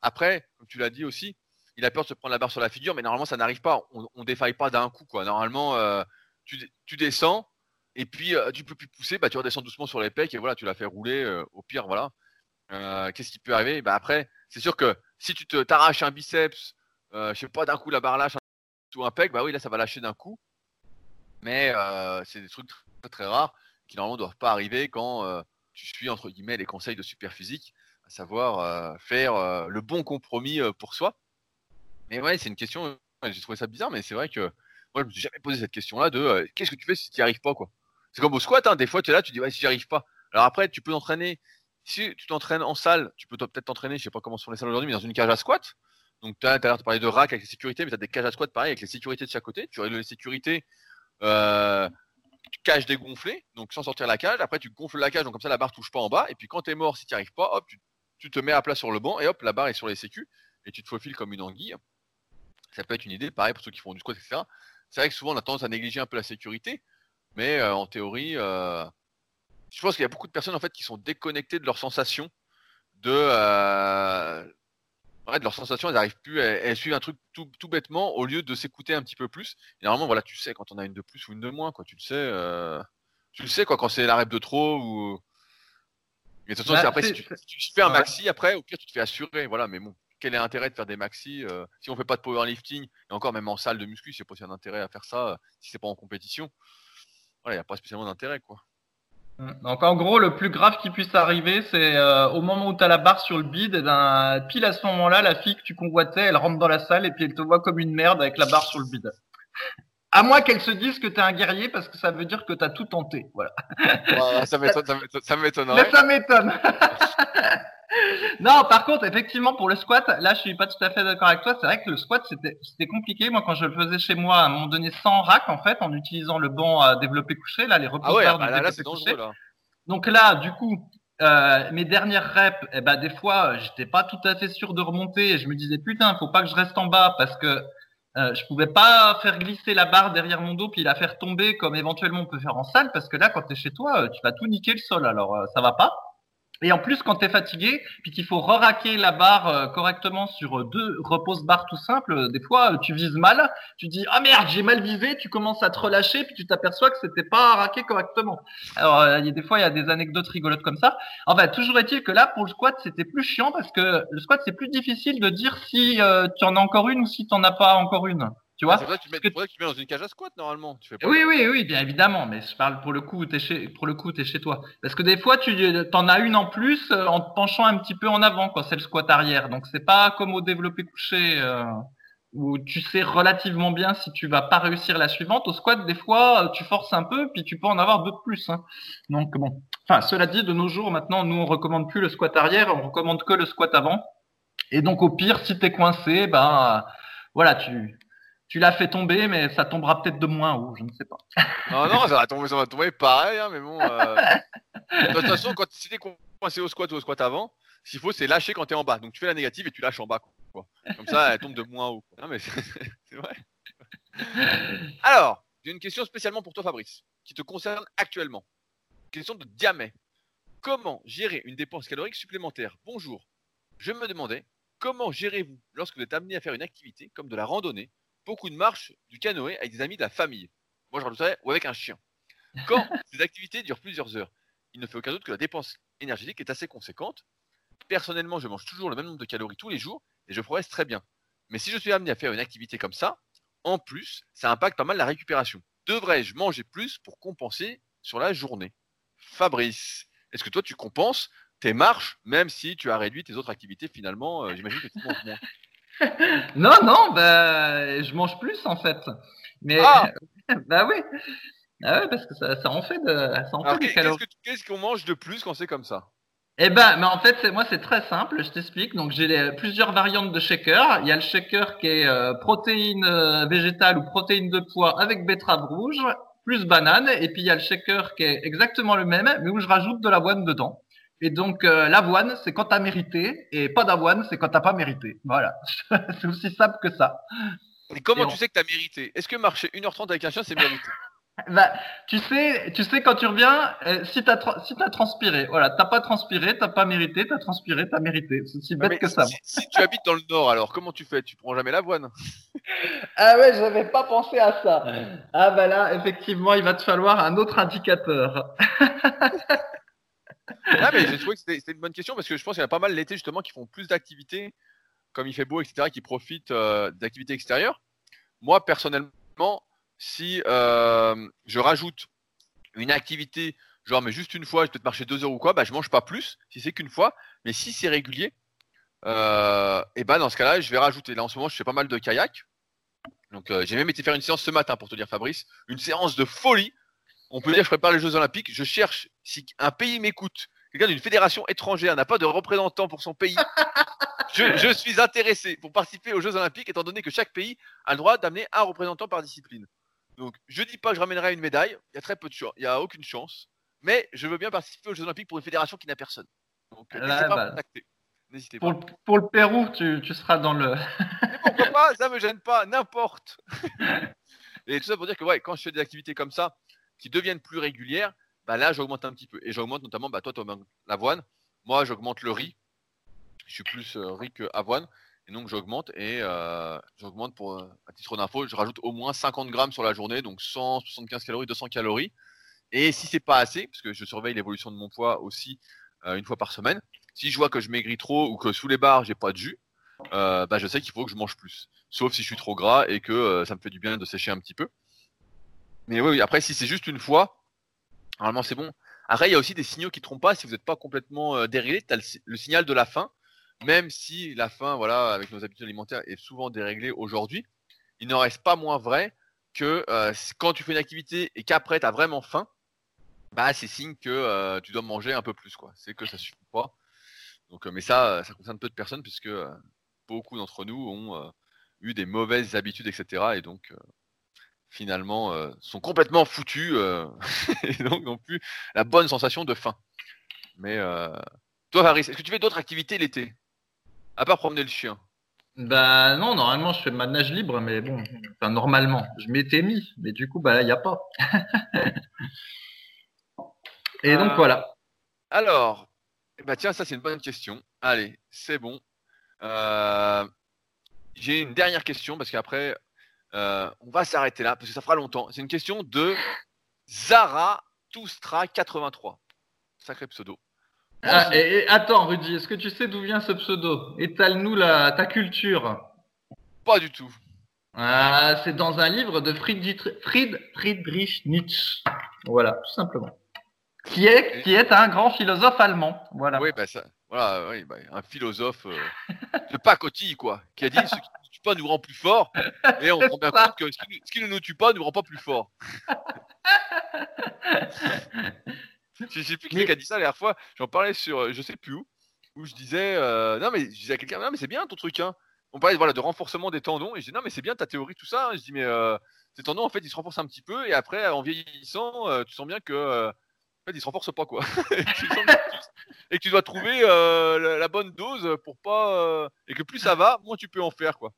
après, comme tu l'as dit aussi, il a peur de se prendre la barre sur la figure, mais normalement ça n'arrive pas. On, on défaille pas d'un coup, quoi. Normalement, euh, tu, descends et puis euh, tu peux plus pousser, bah tu redescends doucement sur les pecs et voilà, tu l'as fait rouler. au pire, voilà. Qu'est-ce qui peut arriver? Bah après, c'est sûr que si tu t'arraches un biceps, je sais pas d'un coup la barre lâche ou un pec, bah oui là ça va lâcher d'un coup. Mais c'est des trucs très, très rares qui normalement doivent pas arriver quand tu suis entre guillemets les conseils de Superphysique, à savoir euh, faire euh, le bon compromis euh, pour soi. Mais ouais, c'est une question, j'ai trouvé ça bizarre, mais c'est vrai que moi je me suis jamais posé cette question-là de qu'est-ce que tu fais si tu n'y arrives pas quoi. C'est comme au squat, hein, des fois tu es là, tu dis ouais si j'y arrive pas. Alors après tu peux t'entraîner, si tu t'entraînes en salle, tu peux peut-être t'entraîner, je sais pas comment sont les salles aujourd'hui, mais dans une cage à squat. Donc tu as, as parlé de rack avec les sécurités, mais tu as des cages à squat pareil avec les sécurités de chaque côté. Tu règles les sécurités. Euh, cage dégonflée, donc sans sortir la cage. Après, tu gonfles la cage, donc comme ça, la barre touche pas en bas. Et puis, quand tu es mort, si tu n'y arrives pas, hop, tu, te mets à plat sur le banc et hop, la barre est sur les sécu et tu te faufiles comme une anguille. Ça peut être une idée, pareil pour ceux qui font du squat, etc. C'est vrai que souvent, on a tendance à négliger un peu la sécurité, mais euh, en théorie, euh, je pense qu'il y a beaucoup de personnes en fait qui sont déconnectées de leurs sensations, de, euh, ouais, de leurs sensations, elles n'arrivent plus, elles, suivent un truc tout, tout bêtement au lieu de s'écouter un petit peu plus. Et normalement, voilà, tu sais quand on a une de plus ou une de moins, quoi. Tu le sais, euh, tu le sais quoi quand c'est la rep de trop ou. Mais de toute façon, bah, après, si tu, fais un maxi, après, au pire, tu te fais assurer, voilà. Mais bon, quel est l'intérêt de faire des maxi euh, si on fait pas de powerlifting et encore même en salle de muscu, c'est pas aussi un intérêt à faire ça euh, si c'est pas en compétition. Il n'y a pas spécialement d'intérêt, quoi. Donc en gros, le plus grave qui puisse arriver, c'est euh, au moment où tu as la barre sur le bide, et ben, pile à ce moment-là, la fille que tu convoitais, elle rentre dans la salle et puis elle te voit comme une merde avec la barre sur le bide. À moins qu'elle se dise que tu es un guerrier parce que ça veut dire que tu as tout tenté. Voilà. ça m'étonnerait. Mais ça m'étonne. non, par contre, effectivement, pour le squat, là, je suis pas tout à fait d'accord avec toi. C'est vrai que le squat, c'était compliqué. Moi, quand je le faisais chez moi, à un moment donné, sans rack, en fait, en utilisant le banc à développer couché, là, les repos ah ouais, ah, là, là, couché. Là. Donc là, du coup, euh, mes dernières reps, eh ben, des fois, j'étais pas tout à fait sûr de remonter et je me disais, putain, faut pas que je reste en bas parce que euh, je pouvais pas faire glisser la barre derrière mon dos puis la faire tomber comme éventuellement on peut faire en salle parce que là, quand tu es chez toi, tu vas tout niquer le sol. Alors, euh, ça va pas. Et en plus, quand tu es fatigué, puis qu'il faut re-raquer la barre euh, correctement sur deux repose-barres tout simples, euh, des fois, euh, tu vises mal, tu dis « Ah merde, j'ai mal visé », tu commences à te relâcher, puis tu t'aperçois que c'était pas raqué correctement. Alors, des fois, il y a des anecdotes rigolotes comme ça. Enfin, toujours est-il que là, pour le squat, c'était plus chiant parce que le squat, c'est plus difficile de dire si tu en as encore une ou si tu n'en as pas encore une. Tu vois C'est vrai que tu mets, que... tu mets dans une cage à squat normalement. Tu fais pas oui, oui, oui, bien évidemment. Mais je parle pour le coup, t'es chez, pour le coup, es chez toi. Parce que des fois, tu en as une en plus euh, en te penchant un petit peu en avant, quand c'est le squat arrière. Donc c'est pas comme au développé couché euh, où tu sais relativement bien si tu vas pas réussir la suivante. Au squat, des fois, euh, tu forces un peu, puis tu peux en avoir deux de plus. Hein. Donc bon. Enfin, cela dit, de nos jours, maintenant, nous on recommande plus le squat arrière, on recommande que le squat avant. Et donc au pire, si t'es coincé, ben voilà, tu tu l'as fait tomber, mais ça tombera peut-être de moins haut, je ne sais pas. non, non, ça va tomber, ça va tomber pareil, hein. Euh, de toute façon, quand tu es coincé au squat ou au squat avant, ce qu'il faut, c'est lâcher quand tu es en bas. Donc tu fais la négative et tu lâches en bas. Quoi. Comme ça, elle tombe de moins haut. Non, mais c'est vrai. Alors, j'ai une question spécialement pour toi, Fabrice, qui te concerne actuellement. Question de Diamé. Comment gérer une dépense calorique supplémentaire? Bonjour. Je me demandais comment gérez-vous lorsque vous êtes amené à faire une activité comme de la randonnée beaucoup de marches, du canoë avec des amis de la famille. Moi, je rajouterais, ou avec un chien. Quand ces activités durent plusieurs heures, il ne fait aucun doute que la dépense énergétique est assez conséquente. personnellement, je mange toujours le même nombre de calories tous les jours et je progresse très bien. Mais si je suis amené à faire une activité comme ça, en plus, ça impacte pas mal la récupération. Devrais-je manger plus pour compenser sur la journée? Fabrice, est-ce que toi tu compenses tes marches, même si tu as réduit tes autres activités finalement euh, J'imagine que tu manges moins? non, non, bah, je mange plus en fait. Mais ah bah oui. Ah ouais, parce que ça, ça en fait, de, ça en fait des calories. Qu'est-ce qu'on mange de plus quand c'est comme ça? Eh ben, mais en fait, moi, c'est très simple. Je t'explique. Donc, j'ai plusieurs variantes de shaker. Il y a le shaker qui est euh, protéine euh, végétale ou protéine de pois avec betterave rouge plus banane. Et puis, il y a le shaker qui est exactement le même, mais où je rajoute de l'avoine dedans. Et donc, euh, l'avoine, c'est quand t'as mérité, et pas d'avoine, c'est quand t'as pas mérité. Voilà. c'est aussi simple que ça. Et comment tu sais que t'as mérité? Est-ce que marcher 1h30 avec un chien, c'est mérité? Bah, tu sais, tu sais quand tu reviens, euh, si t'as si as transpiré, voilà, t'as pas transpiré, t'as pas mérité, t'as transpiré, t'as mérité. C'est aussi bête que ça. Si, tu habites dans le nord, alors comment tu fais? Tu prends jamais l'avoine? Ah ouais, j'avais pas pensé à ça. Ah bah là, effectivement, il va te falloir un autre indicateur. Ah mais j'ai trouvé que c'était une bonne question parce que je pense qu'il y a pas mal l'été justement qui font plus d'activités, comme il fait beau, etc., qui profitent euh, d'activités extérieures. Moi personnellement si euh, je rajoute une activité, genre mais juste une fois, je peux peut-être marcher deux heures ou quoi, bah je mange pas plus si c'est qu'une fois. Mais si c'est régulier, euh, et bah dans ce cas-là, je vais rajouter. Là en ce moment, je fais pas mal de kayak. Donc j'ai même été faire une séance ce matin pour te dire Fabrice, une séance de folie. On peut dire que je prépare les Jeux Olympiques. Je cherche si un pays m'écoute, quelqu'un d'une fédération étrangère n'a pas de représentant pour son pays. Je, je, suis intéressé pour participer aux Jeux Olympiques, étant donné que chaque pays a le droit d'amener un représentant par discipline. Donc, je dis pas que je ramènerai une médaille. Il y a très peu de chance. Il y a aucune chance. Mais je veux bien participer aux Jeux Olympiques pour une fédération qui n'a personne. Donc, euh, n'hésitez pas à bah, contacter. N'hésitez pas. Pour, le Pérou, tu, tu, seras dans le. Mais pourquoi pas Ça me gêne pas. N'importe. Et tout ça pour dire que ouais, quand je fais des activités comme ça, qui deviennent plus régulières, bah là, j'augmente un petit peu. Et j'augmente notamment, bah, toi, toi l'avoine. Moi, j'augmente le riz. Je suis plus euh, riz que avoine. Et donc j'augmente et euh, j'augmente pour euh, à titre d'info, je rajoute au moins 50 grammes sur la journée, donc 175 calories, 200 calories. Et si c'est pas assez, parce que je surveille l'évolution de mon poids aussi une fois par semaine, si je vois que je maigris trop ou que sous les barres j'ai pas de jus, bah je sais qu'il faut que je mange plus. Sauf si je suis trop gras et que ça me fait du bien de sécher un petit peu. Mais oui, après si c'est juste une fois, normalement c'est bon. Après il y a aussi des signaux qui trompent pas si vous n'êtes pas complètement déréglé. Tu as le, signal de la faim même si la faim, voilà, avec nos habitudes alimentaires, est souvent déréglée aujourd'hui, il n'en reste pas moins vrai que euh, quand tu fais une activité et qu'après tu as vraiment faim, bah c'est signe que euh, tu dois manger un peu plus, quoi. C'est que ça suffit pas. Donc, euh, mais ça, ça concerne peu de personnes puisque beaucoup d'entre nous ont eu des mauvaises habitudes, etc. Et donc finalement sont complètement foutus et donc n'ont plus la bonne sensation de faim. Mais toi, Harris, est-ce que tu fais d'autres activités l'été à part promener le chien? Bah non, normalement je fais ma nage libre, mais bon, enfin normalement, je m'étais mis, mais du coup bah là il n'y a pas. Et donc euh, voilà. Alors, bah tiens, ça c'est une bonne question. Allez, c'est bon. Euh, j'ai une dernière question parce qu'après euh, on va s'arrêter là parce que ça fera longtemps. C'est une question de Zara Toustra 83. Sacré pseudo. Ah, et, attends, Rudy, est-ce que tu sais d'où vient ce pseudo? Étale-nous ta culture. Pas du tout. Ah, c'est dans un livre de Friedrich, Friedrich Nietzsche. Voilà, tout simplement. Qui est, qui est un grand philosophe allemand. Voilà. Oui, bah ça, voilà, oui, bah, un philosophe euh, de pacotille, quoi, qui a dit ce qui pas nous rend plus fort. Et on se rend bien compte que ce qui, ce qui, ne nous tue pas nous rend pas plus fort. Je sais plus qui, a dit ça la dernière fois. J'en parlais sur, euh, je sais plus où, où je disais, euh, non mais je disais à quelqu'un, non mais c'est bien ton truc, hein. On parlait voilà de renforcement des tendons et je dis non mais c'est bien ta théorie tout ça. Hein. Je dis mais euh, ces tendons en fait ils se renforcent un petit peu et après en vieillissant tu sens bien que en fait ils se renforcent pas quoi. et, que tu, dois trouver la, bonne dose pour pas et que plus ça va, moins tu peux en faire quoi.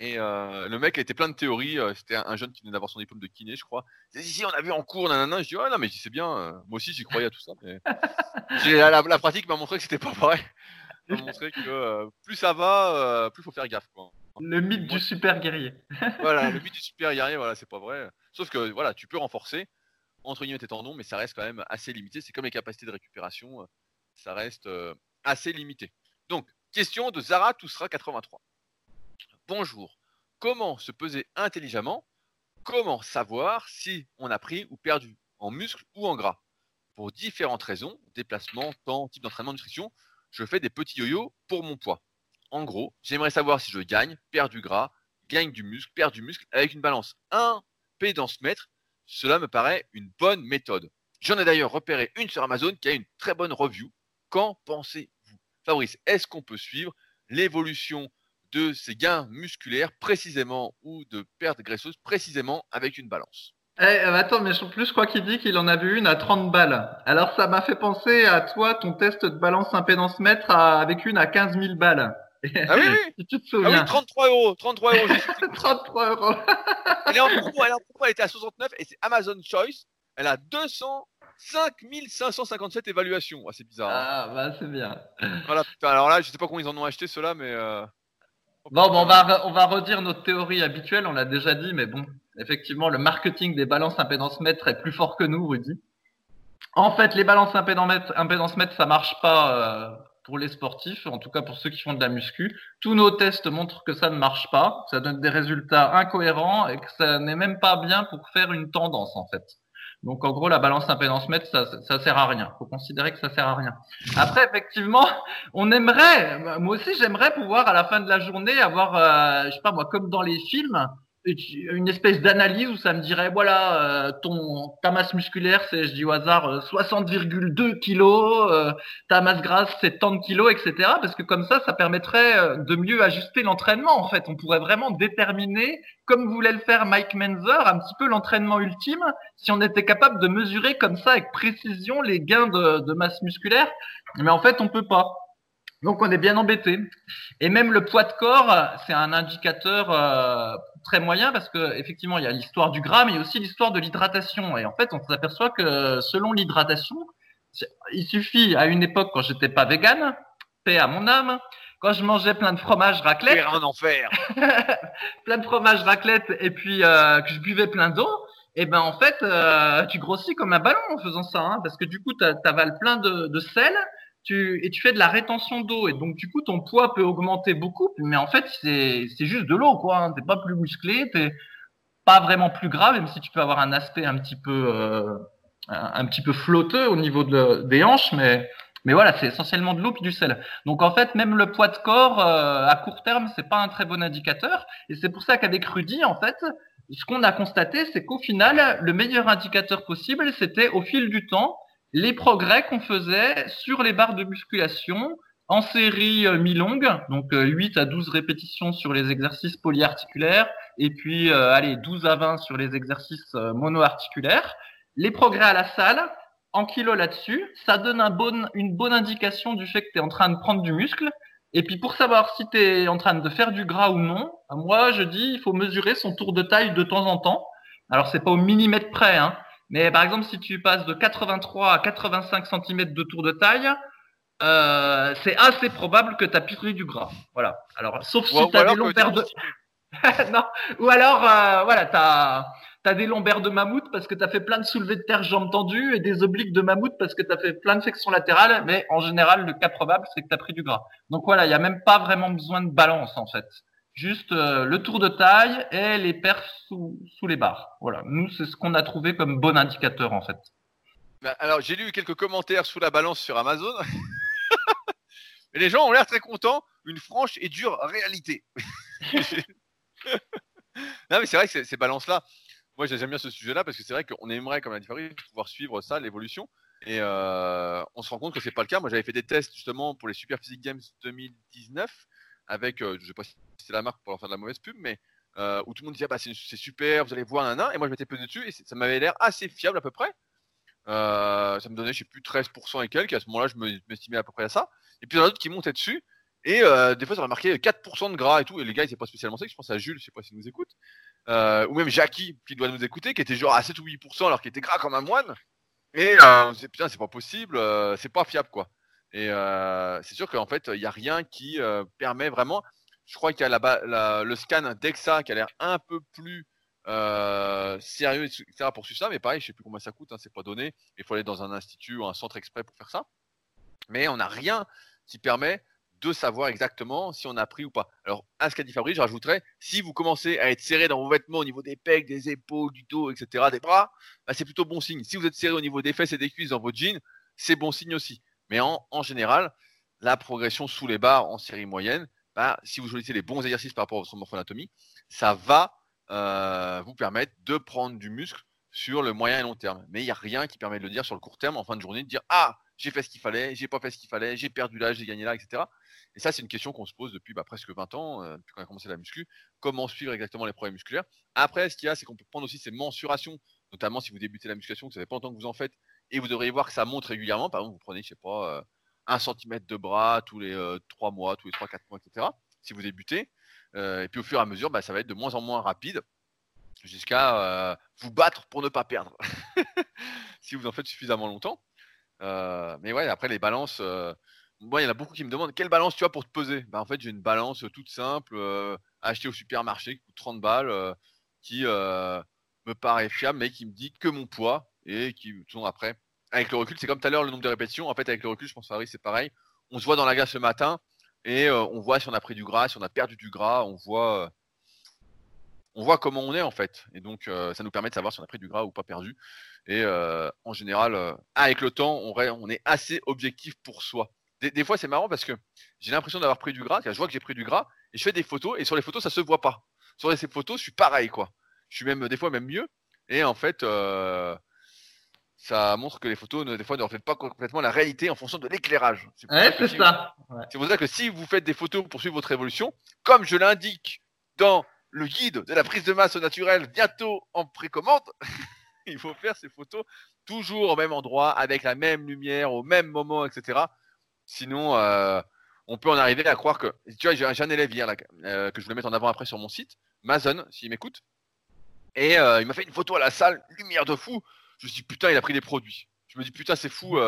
Et euh, le mec a été plein de théories. Euh, c'était un, jeune qui venait d'avoir son diplôme de kiné, je crois. Il dit, si, on a vu en cours, nanana. Je dis, ouais, non, mais c'est bien. Euh, moi aussi, j'y croyais à tout ça. Mais... la, la, pratique m'a montré que c'était pas vrai. m'a montré que plus ça va, plus faut faire gaffe. Quoi. Le mythe du super guerrier. voilà, le mythe du super guerrier, voilà, c'est pas vrai. Sauf que voilà, tu peux renforcer entre guillemets tes tendons, mais ça reste quand même assez limité. C'est comme les capacités de récupération, ça reste assez limité. Donc, question de Zara Toussera 83. Bonjour. Comment se peser intelligemment? Comment savoir si on a pris ou perdu en muscle ou en gras? Pour différentes raisons, déplacement, temps, type d'entraînement, nutrition, je fais des petits yo-yo pour mon poids. En gros, j'aimerais savoir si je gagne, perds du gras, gagne du muscle, perds du muscle avec une balance 1 pédance mètre. Cela me paraît une bonne méthode. J'en ai d'ailleurs repéré une sur Amazon qui a une très bonne review. Qu'en pensez-vous? Fabrice, est-ce qu'on peut suivre l'évolution de ces gains musculaires précisément ou de pertes graisseuses précisément avec une balance eh, attends, mais en plus, je crois qu'il dit qu'il en a vu une à 30 balles. Alors, ça m'a fait penser à toi, ton test de balance impédance mètre avec une à 15 000 balles. Ah oui, oui. tu te souviens. Ah oui, 33 euros. 33 euros. 33 euros. elle est en promo, elle, elle était à 69 et c'est Amazon Choice. Elle a 205 557 évaluations. Ah, c'est bizarre. Hein. Ah, bah, c'est bien. Voilà, alors là, je sais pas comment ils en ont acheté ceux-là, mais. Euh... Bon, bon, on va, on va redire notre théorie habituelle, on l'a déjà dit, mais bon, effectivement, le marketing des balances impédance mètre est plus fort que nous, Rudy. En fait, les balances impédance mètre, ça marche pas euh, pour les sportifs, en tout cas pour ceux qui font de la muscu. Tous nos tests montrent que ça ne marche pas, ça donne des résultats incohérents et que ça n'est même pas bien pour faire une tendance, en fait. Donc en gros, la balance impédance mètre, ça, ça sert à rien. Faut considérer que ça sert à rien. Après, effectivement, on aimerait, moi aussi, j'aimerais pouvoir à la fin de la journée avoir, euh, je sais pas moi, comme dans les films, une espèce d'analyse où ça me dirait voilà euh, ton ta masse musculaire c'est je dis au hasard 60,2 euh, kilos euh, ta masse grasse c'est tant de kilos etc parce que comme ça ça permettrait de mieux ajuster l'entraînement en fait. On pourrait vraiment déterminer comme voulait le faire Mike Menzer un petit peu l'entraînement ultime si on était capable de mesurer comme ça avec précision les gains de, de masse musculaire. Mais en fait on peut pas. Donc on est bien embêté. Et même le poids de corps, c'est un indicateur euh, très moyen parce que effectivement il y a l'histoire du gras, mais il y a aussi l'histoire de l'hydratation. Et en fait, on s'aperçoit que selon l'hydratation, il suffit à une époque quand j'étais pas vegan, paix à mon âme, quand je mangeais plein de fromage raclette, en enfer, plein de fromage raclette et puis euh, que je buvais plein d'eau. Et ben en fait, euh, tu grossis comme un ballon en faisant ça, hein, parce que du coup, tu avales plein de, de sel, tu, et tu fais de la rétention d'eau et donc du coup ton poids peut augmenter beaucoup, mais en fait c'est juste de l'eau quoi. Hein. T'es pas plus musclé, t'es pas vraiment plus grave, même si tu peux avoir un aspect un petit peu euh, un, petit peu flotteux au niveau de, des hanches, mais mais voilà, c'est essentiellement de l'eau puis du sel. Donc en fait, même le poids de corps euh, à court terme, c'est pas un très bon indicateur. Et c'est pour ça qu'avec Rudy, en fait, ce qu'on a constaté, c'est qu'au final, le meilleur indicateur possible, c'était au fil du temps les progrès qu'on faisait sur les barres de musculation en série euh, mi-longue, donc 8 euh, à 12 répétitions sur les exercices polyarticulaires et puis euh, allez 12 à 20 sur les exercices monoarticulaires. Les progrès à la salle, en kilo là-dessus, ça donne un bon, une bonne indication du fait que tu es en train de prendre du muscle. Et puis pour savoir si tu es en train de faire du gras ou non, moi je dis il faut mesurer son tour de taille de temps en temps. Alors c'est pas au millimètre près, hein, mais par exemple, si tu passes de 83 à 85 cm de tour de taille, euh, c'est assez probable que tu as pris du gras. Voilà. Alors, sauf si tu as des lombaires de. non. Ou alors, euh, voilà, tu as, des lombaires de mammouth parce que tu as fait plein de soulevés de terre jambes tendues et des obliques de mammouth parce que tu as fait plein de sections latérales. Mais en général, le cas probable, c'est que tu as pris du gras. Donc voilà, il n'y a même pas vraiment besoin de balance en fait juste euh, le tour de taille et les perfs sous, les barres. Voilà, nous c'est ce qu'on a trouvé comme bon indicateur en fait. Bah, alors j'ai lu quelques commentaires sous la balance sur Amazon. mais les gens ont l'air très contents. Une franche et dure réalité. non mais c'est vrai que ces balances-là, moi j'aime bien ce sujet-là parce que c'est vrai qu'on aimerait, comme l'a dit Farid, pouvoir suivre ça, l'évolution. Et euh, on se rend compte que c'est pas le cas. Moi j'avais fait des tests justement pour les Super Physique Games 2019 avec, euh, je sais pas si c'est la marque pour leur faire de la mauvaise pub, mais euh, où tout le monde disait ah, bah, c'est super, vous allez voir un nain, et moi je m'étais pesé dessus et ça m'avait l'air assez fiable à peu près. Euh, ça me donnait, je sais plus, 13% et quelques. À ce moment-là, je m'estimais à peu près à ça. Et puis il y en a d'autres qui montaient dessus. Et des fois, ça m'a marqué 4% de gras et tout. Et les gars, ils pas spécialement ça. Je pense à Jules, je sais pas s'il nous écoute. ou même Jackie, qui doit nous écouter, qui était genre à 7 ou 8% alors qu'il était gras comme un moine. Et on se putain, c'est pas possible, c'est pas fiable quoi. Et c'est sûr qu'en fait, il n'y a rien qui permet vraiment je crois qu'il y a le scan DEXA qui a l'air un peu plus euh, sérieux, etc. pour suivre ça. Mais pareil, je sais plus combien ça coûte, hein, c'est pas donné. Il faut aller dans un institut ou un centre exprès pour faire ça. Mais on n'a rien qui permet de savoir exactement si on a pris ou pas. Alors, à ce qu'a dit Fabrice, je rajouterais, si vous commencez à être serré dans vos vêtements au niveau des pecs, des épaules, du dos, etc., des bras, bah, c'est plutôt bon signe. Si vous êtes serré au niveau des fesses et des cuisses dans votre jean, c'est bon signe aussi. Mais en, général, la progression sous les barres en série moyenne, bah, si vous choisissez les bons exercices par rapport à votre morphoanatomie, ça va euh, vous permettre de prendre du muscle sur le moyen et long terme. Mais il n'y a rien qui permet de le dire sur le court terme en fin de journée, de dire Ah, j'ai fait ce qu'il fallait, j'ai pas fait ce qu'il fallait, j'ai perdu là, j'ai gagné là, etc. Et ça, c'est une question qu'on se pose depuis bah, presque 20 ans, euh, depuis qu'on a commencé la muscu. Comment suivre exactement les problèmes musculaires? Après, ce qu'il y a, c'est qu'on peut prendre aussi ces mensurations, notamment si vous débutez la musculation, que ça fait pas longtemps que vous en faites, et vous devriez voir que ça monte régulièrement. Par exemple, vous prenez, je sais pas, euh, un centimètre de bras tous les 3 euh, mois, tous les 3-4 mois, etc. Si vous débutez. et puis au fur et à mesure, bah, ça va être de moins en moins rapide jusqu'à vous battre pour ne pas perdre. si vous en faites suffisamment longtemps. mais ouais, après les balances, moi, il y en a beaucoup qui me demandent quelle balance tu as pour te peser? Bah, en fait, j'ai une balance toute simple, euh, achetée au supermarché, qui coûte 30 balles, euh, qui euh, me paraît fiable, mais qui me dit que mon poids et qui, sont après, avec le recul, c'est comme tout à l'heure le nombre de répétitions. En fait, avec le recul, je pense que c'est pareil. On se voit dans la gare ce matin et on voit si on a pris du gras, si on a perdu du gras, on voit, on voit comment on est en fait. Et donc, ça nous permet de savoir si on a pris du gras ou pas perdu. Et en général, avec le temps, on est assez objectif pour soi des, fois, c'est marrant parce que j'ai l'impression d'avoir pris du gras. Je vois que j'ai pris du gras et je fais des photos et sur les photos, ça se voit pas. Sur ces photos, je suis pareil, quoi. Je suis même des fois même mieux. Et en fait, euh, ça montre que les photos, des fois, ne reflètent pas complètement la réalité en fonction de l'éclairage. C'est ça. Pour ça que si vous faites des photos pour suivre votre évolution, comme je l'indique dans le guide de la prise de masse naturelle, bientôt en précommande, il faut faire ces photos toujours au même endroit, avec la même lumière, au même moment, etc. Sinon, euh, on peut en arriver à croire que. Tu vois, j'ai un élève hier là, euh, que je voulais mettre en avant après sur mon site, Mason, s'il m'écoute. Et euh, il m'a fait une photo à la salle, lumière de fou. Je me suis dit, putain, il a pris des produits. Je me dis, putain, c'est fou.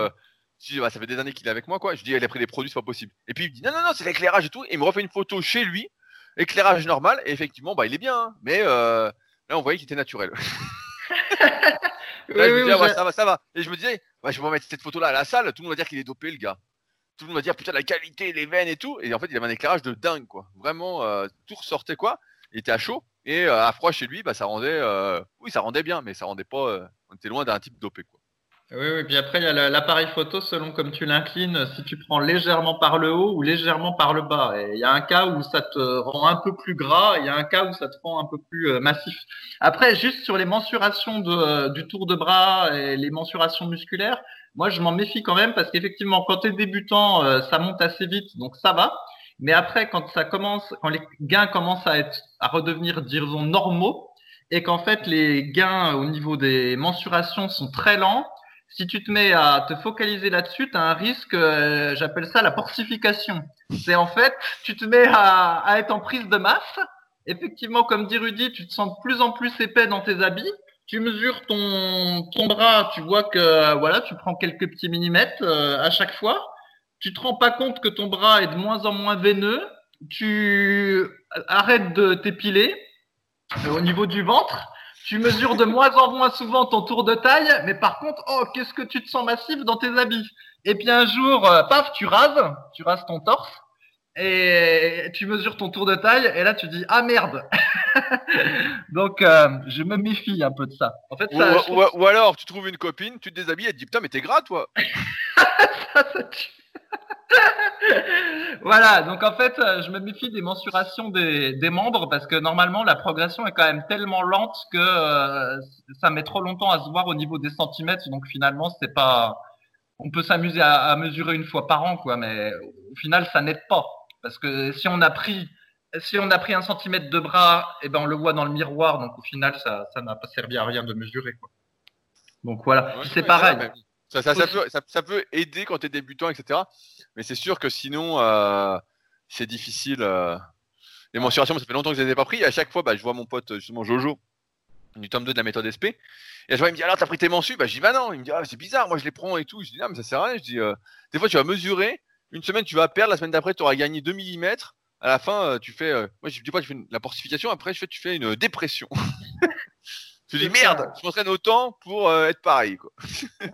Si, bah, ça fait des années qu'il est avec moi, quoi. Je dis, il a pris des produits, c'est pas possible. Et puis il me dit, non, non, non, c'est l'éclairage et tout. Et il me refait une photo chez lui, éclairage normal. Et effectivement, bah, il est bien. Hein. mais là, on voyait qu'il était naturel. là, je me disais, ça va, ça va. Et je me disais, je vais mettre cette photo-là à la salle. Tout le monde va dire qu'il est dopé, le gars tout le monde va dire putain la qualité, les veines et tout. Et en fait, il avait un éclairage de dingue, quoi. Vraiment, euh, tout ressortait quoi. Il était à chaud et euh, à froid chez lui, bah ça rendait, euh, oui, ça rendait bien, mais ça rendait pas. On était loin d'un type dopé, quoi. Oui, oui, puis après, il y a l'appareil photo selon comme tu l'inclines, si tu prends légèrement par le haut ou légèrement par le bas. Et il y a un cas où ça te rend un peu plus gras, il y a un cas où ça te rend un peu plus massif. Après, juste sur les mensurations de, du tour de bras et les mensurations musculaires, moi, je m'en méfie quand même parce qu'effectivement, quand tu es débutant, euh, ça monte assez vite, donc ça va. Mais après, quand ça commence, quand les gains commencent à être, à redevenir, disons, normaux, et qu'en fait les gains au niveau des mensurations sont très lents, si tu te mets à te focaliser là-dessus, tu as un risque, euh, j'appelle ça la porcification. C'est en fait, tu te mets à, à, être en prise de masse. Effectivement, comme dit Rudy, tu te sens de plus en plus épais dans tes habits tu mesures ton, ton bras, tu vois que voilà, tu prends quelques petits millimètres euh, à chaque fois. Tu te rends pas compte que ton bras est de moins en moins veineux. Tu arrêtes de t'épiler au niveau du ventre. Tu mesures de moins en moins souvent ton tour de taille, mais par contre, oh, qu'est-ce que tu te sens massif dans tes habits. Et puis un jour, paf, tu rases, tu rases ton torse et tu mesures ton tour de taille et là tu dis ah merde. Donc euh, je me méfie un peu de ça. En fait, ou, alors tu trouves une copine, tu te déshabilles et tu dis putain mais t'es gras toi. ça, ça voilà, donc en fait, euh, je me méfie des mensurations des, des, membres parce que normalement la progression est quand même tellement lente que euh, ça met trop longtemps à se voir au niveau des centimètres. Donc finalement, c'est pas, on peut s'amuser à, à, mesurer une fois par an, quoi, mais au final, ça n'aide pas. Parce que si on a pris, si on a pris un centimètre de bras, eh ben on le voit dans le miroir, donc au final, ça, ça n'a pas servi à rien de mesurer. Quoi. Donc voilà, c'est pareil. Ça, ça, peut, ça, peut, aider quand tu es débutant, etc. Mais c'est sûr que sinon, euh, c'est difficile. Euh... Les mensurations, ça fait longtemps que je les ai pas pris. Et à chaque fois, bah, je vois mon pote, justement, Jojo, du tome 2 de la méthode SP. Et je vois, il me dit, alors, t'as pris tes mensus? Bah, je dis, bah non. Il me dit, ah, c'est bizarre, moi, je les prends et tout. Je dis, non, mais ça sert à rien. Je dis, euh, des fois, tu vas mesurer, une semaine, tu vas perdre, la semaine d'après, tu auras gagné 2 mm. À la fin, euh, tu fais. Euh, moi, je dis pas, fais la porcification, après, je fais, tu fais une dépression. Tu dis merde, je m'entraîne autant pour euh, être pareil. Quoi.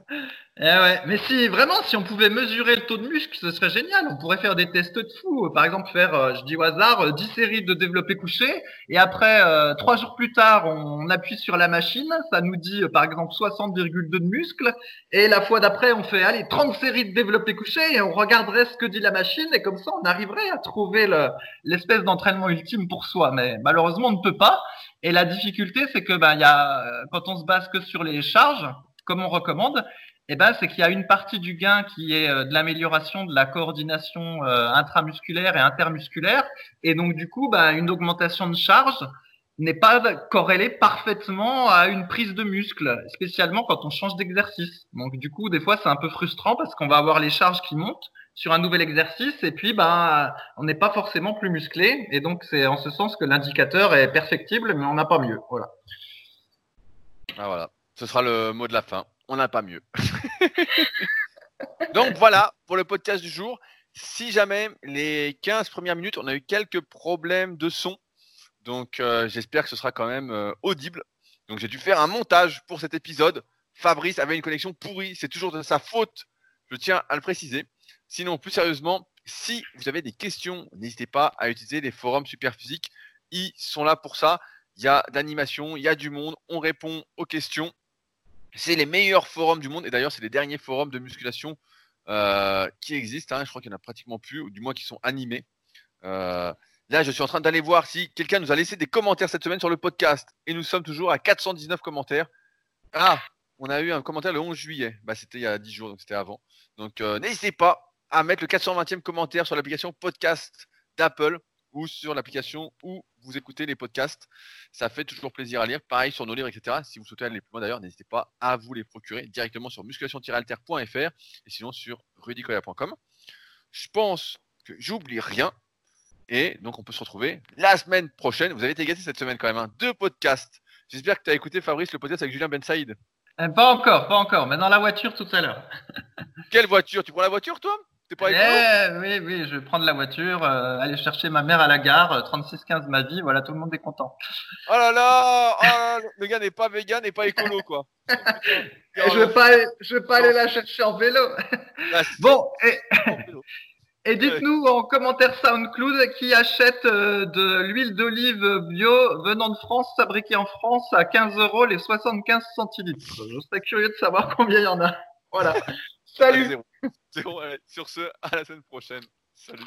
Eh ouais, mais si vraiment, si on pouvait mesurer le taux de muscle, ce serait génial. On pourrait faire des tests de fou. Par exemple, faire, euh, je dis au hasard, 10 euh, séries de développé couché, et après, trois jours plus tard, on, appuie sur la machine, ça nous dit par exemple 60,2 de muscle, et la fois d'après, on fait allez 30 séries de développé couché, et on regarderait ce que dit la machine, et comme ça, on arriverait à trouver l'espèce d'entraînement ultime pour soi. Mais malheureusement, on ne peut pas. Et la difficulté, c'est que ben, y a, quand on se base que sur les charges, comme on recommande, eh ben, c'est qu'il y a une partie du gain qui est euh, de l'amélioration de la coordination euh, intramusculaire et intermusculaire. Et donc, du coup, ben, une augmentation de charge n'est pas corrélée parfaitement à une prise de muscle, spécialement quand on change d'exercice. Donc, du coup, des fois, c'est un peu frustrant parce qu'on va avoir les charges qui montent sur un nouvel exercice et puis ben on n'est pas forcément plus musclé et donc c'est en ce sens que l'indicateur est perfectible mais on n'a pas mieux voilà. Ah voilà, ce sera le mot de la fin on n'a pas mieux. Donc voilà pour le podcast du jour. Si jamais les 15 premières minutes, on a eu quelques problèmes de son. Donc euh, j'espère que ce sera quand même euh, audible. Donc j'ai dû faire un montage pour cet épisode. Fabrice avait une connexion pourrie, c'est toujours de sa faute. Je tiens à le préciser. Sinon, plus sérieusement, si vous avez des questions, n'hésitez pas à utiliser les forums Superphysique. Ils sont là pour ça. Il y a d'animation, il y a du monde, on répond aux questions. C'est les meilleurs forums du monde. Et d'ailleurs, c'est les derniers forums de musculation euh, qui existent. Hein. Je crois qu'il n'y en a pratiquement plus, ou du moins qui sont animés. Euh, là, je suis en train d'aller voir si quelqu'un nous a laissé des commentaires cette semaine sur le podcast. Et nous sommes toujours à 419 commentaires. Ah, on a eu un commentaire le 11 juillet. Bah, c'était il y a 10 jours, donc c'était avant. Donc, euh, n'hésitez pas à mettre le 420e commentaire sur l'application podcast d'Apple ou sur l'application où vous écoutez les podcasts. Ça fait toujours plaisir à lire. Pareil sur nos livres, etc. Si vous souhaitez aller plus loin d'ailleurs, n'hésitez pas à vous les procurer directement sur musculation-alter.fr et sinon sur rudicoya.com. Je pense que j'oublie rien. Et donc on peut se retrouver la semaine prochaine. Vous avez été gâtés cette semaine quand même. Hein. Deux podcasts. J'espère que tu as écouté Fabrice le podcast avec Julien Ben Saïd. Euh, pas encore, pas encore, mais dans la voiture tout à l'heure. Quelle voiture? Tu prends la voiture toi? Pas eh, Oui, oui, je vais prendre la voiture, euh, aller chercher ma mère à la gare, 36-15 euh, ma vie, voilà, tout le monde est content. Oh là là, oh Le gars n'est pas vegan et pas écolo, quoi. je vais pas, je vais pas aller la chercher en vélo. bon, et, et dites-nous en commentaire SoundCloud qui achète euh, de l'huile d'olive bio venant de France, fabriquée en France à 15 euros les 75 centilitres. Je serais curieux de savoir combien il y en a. Voilà. Salut. Sur ce, à la semaine prochaine. Salut.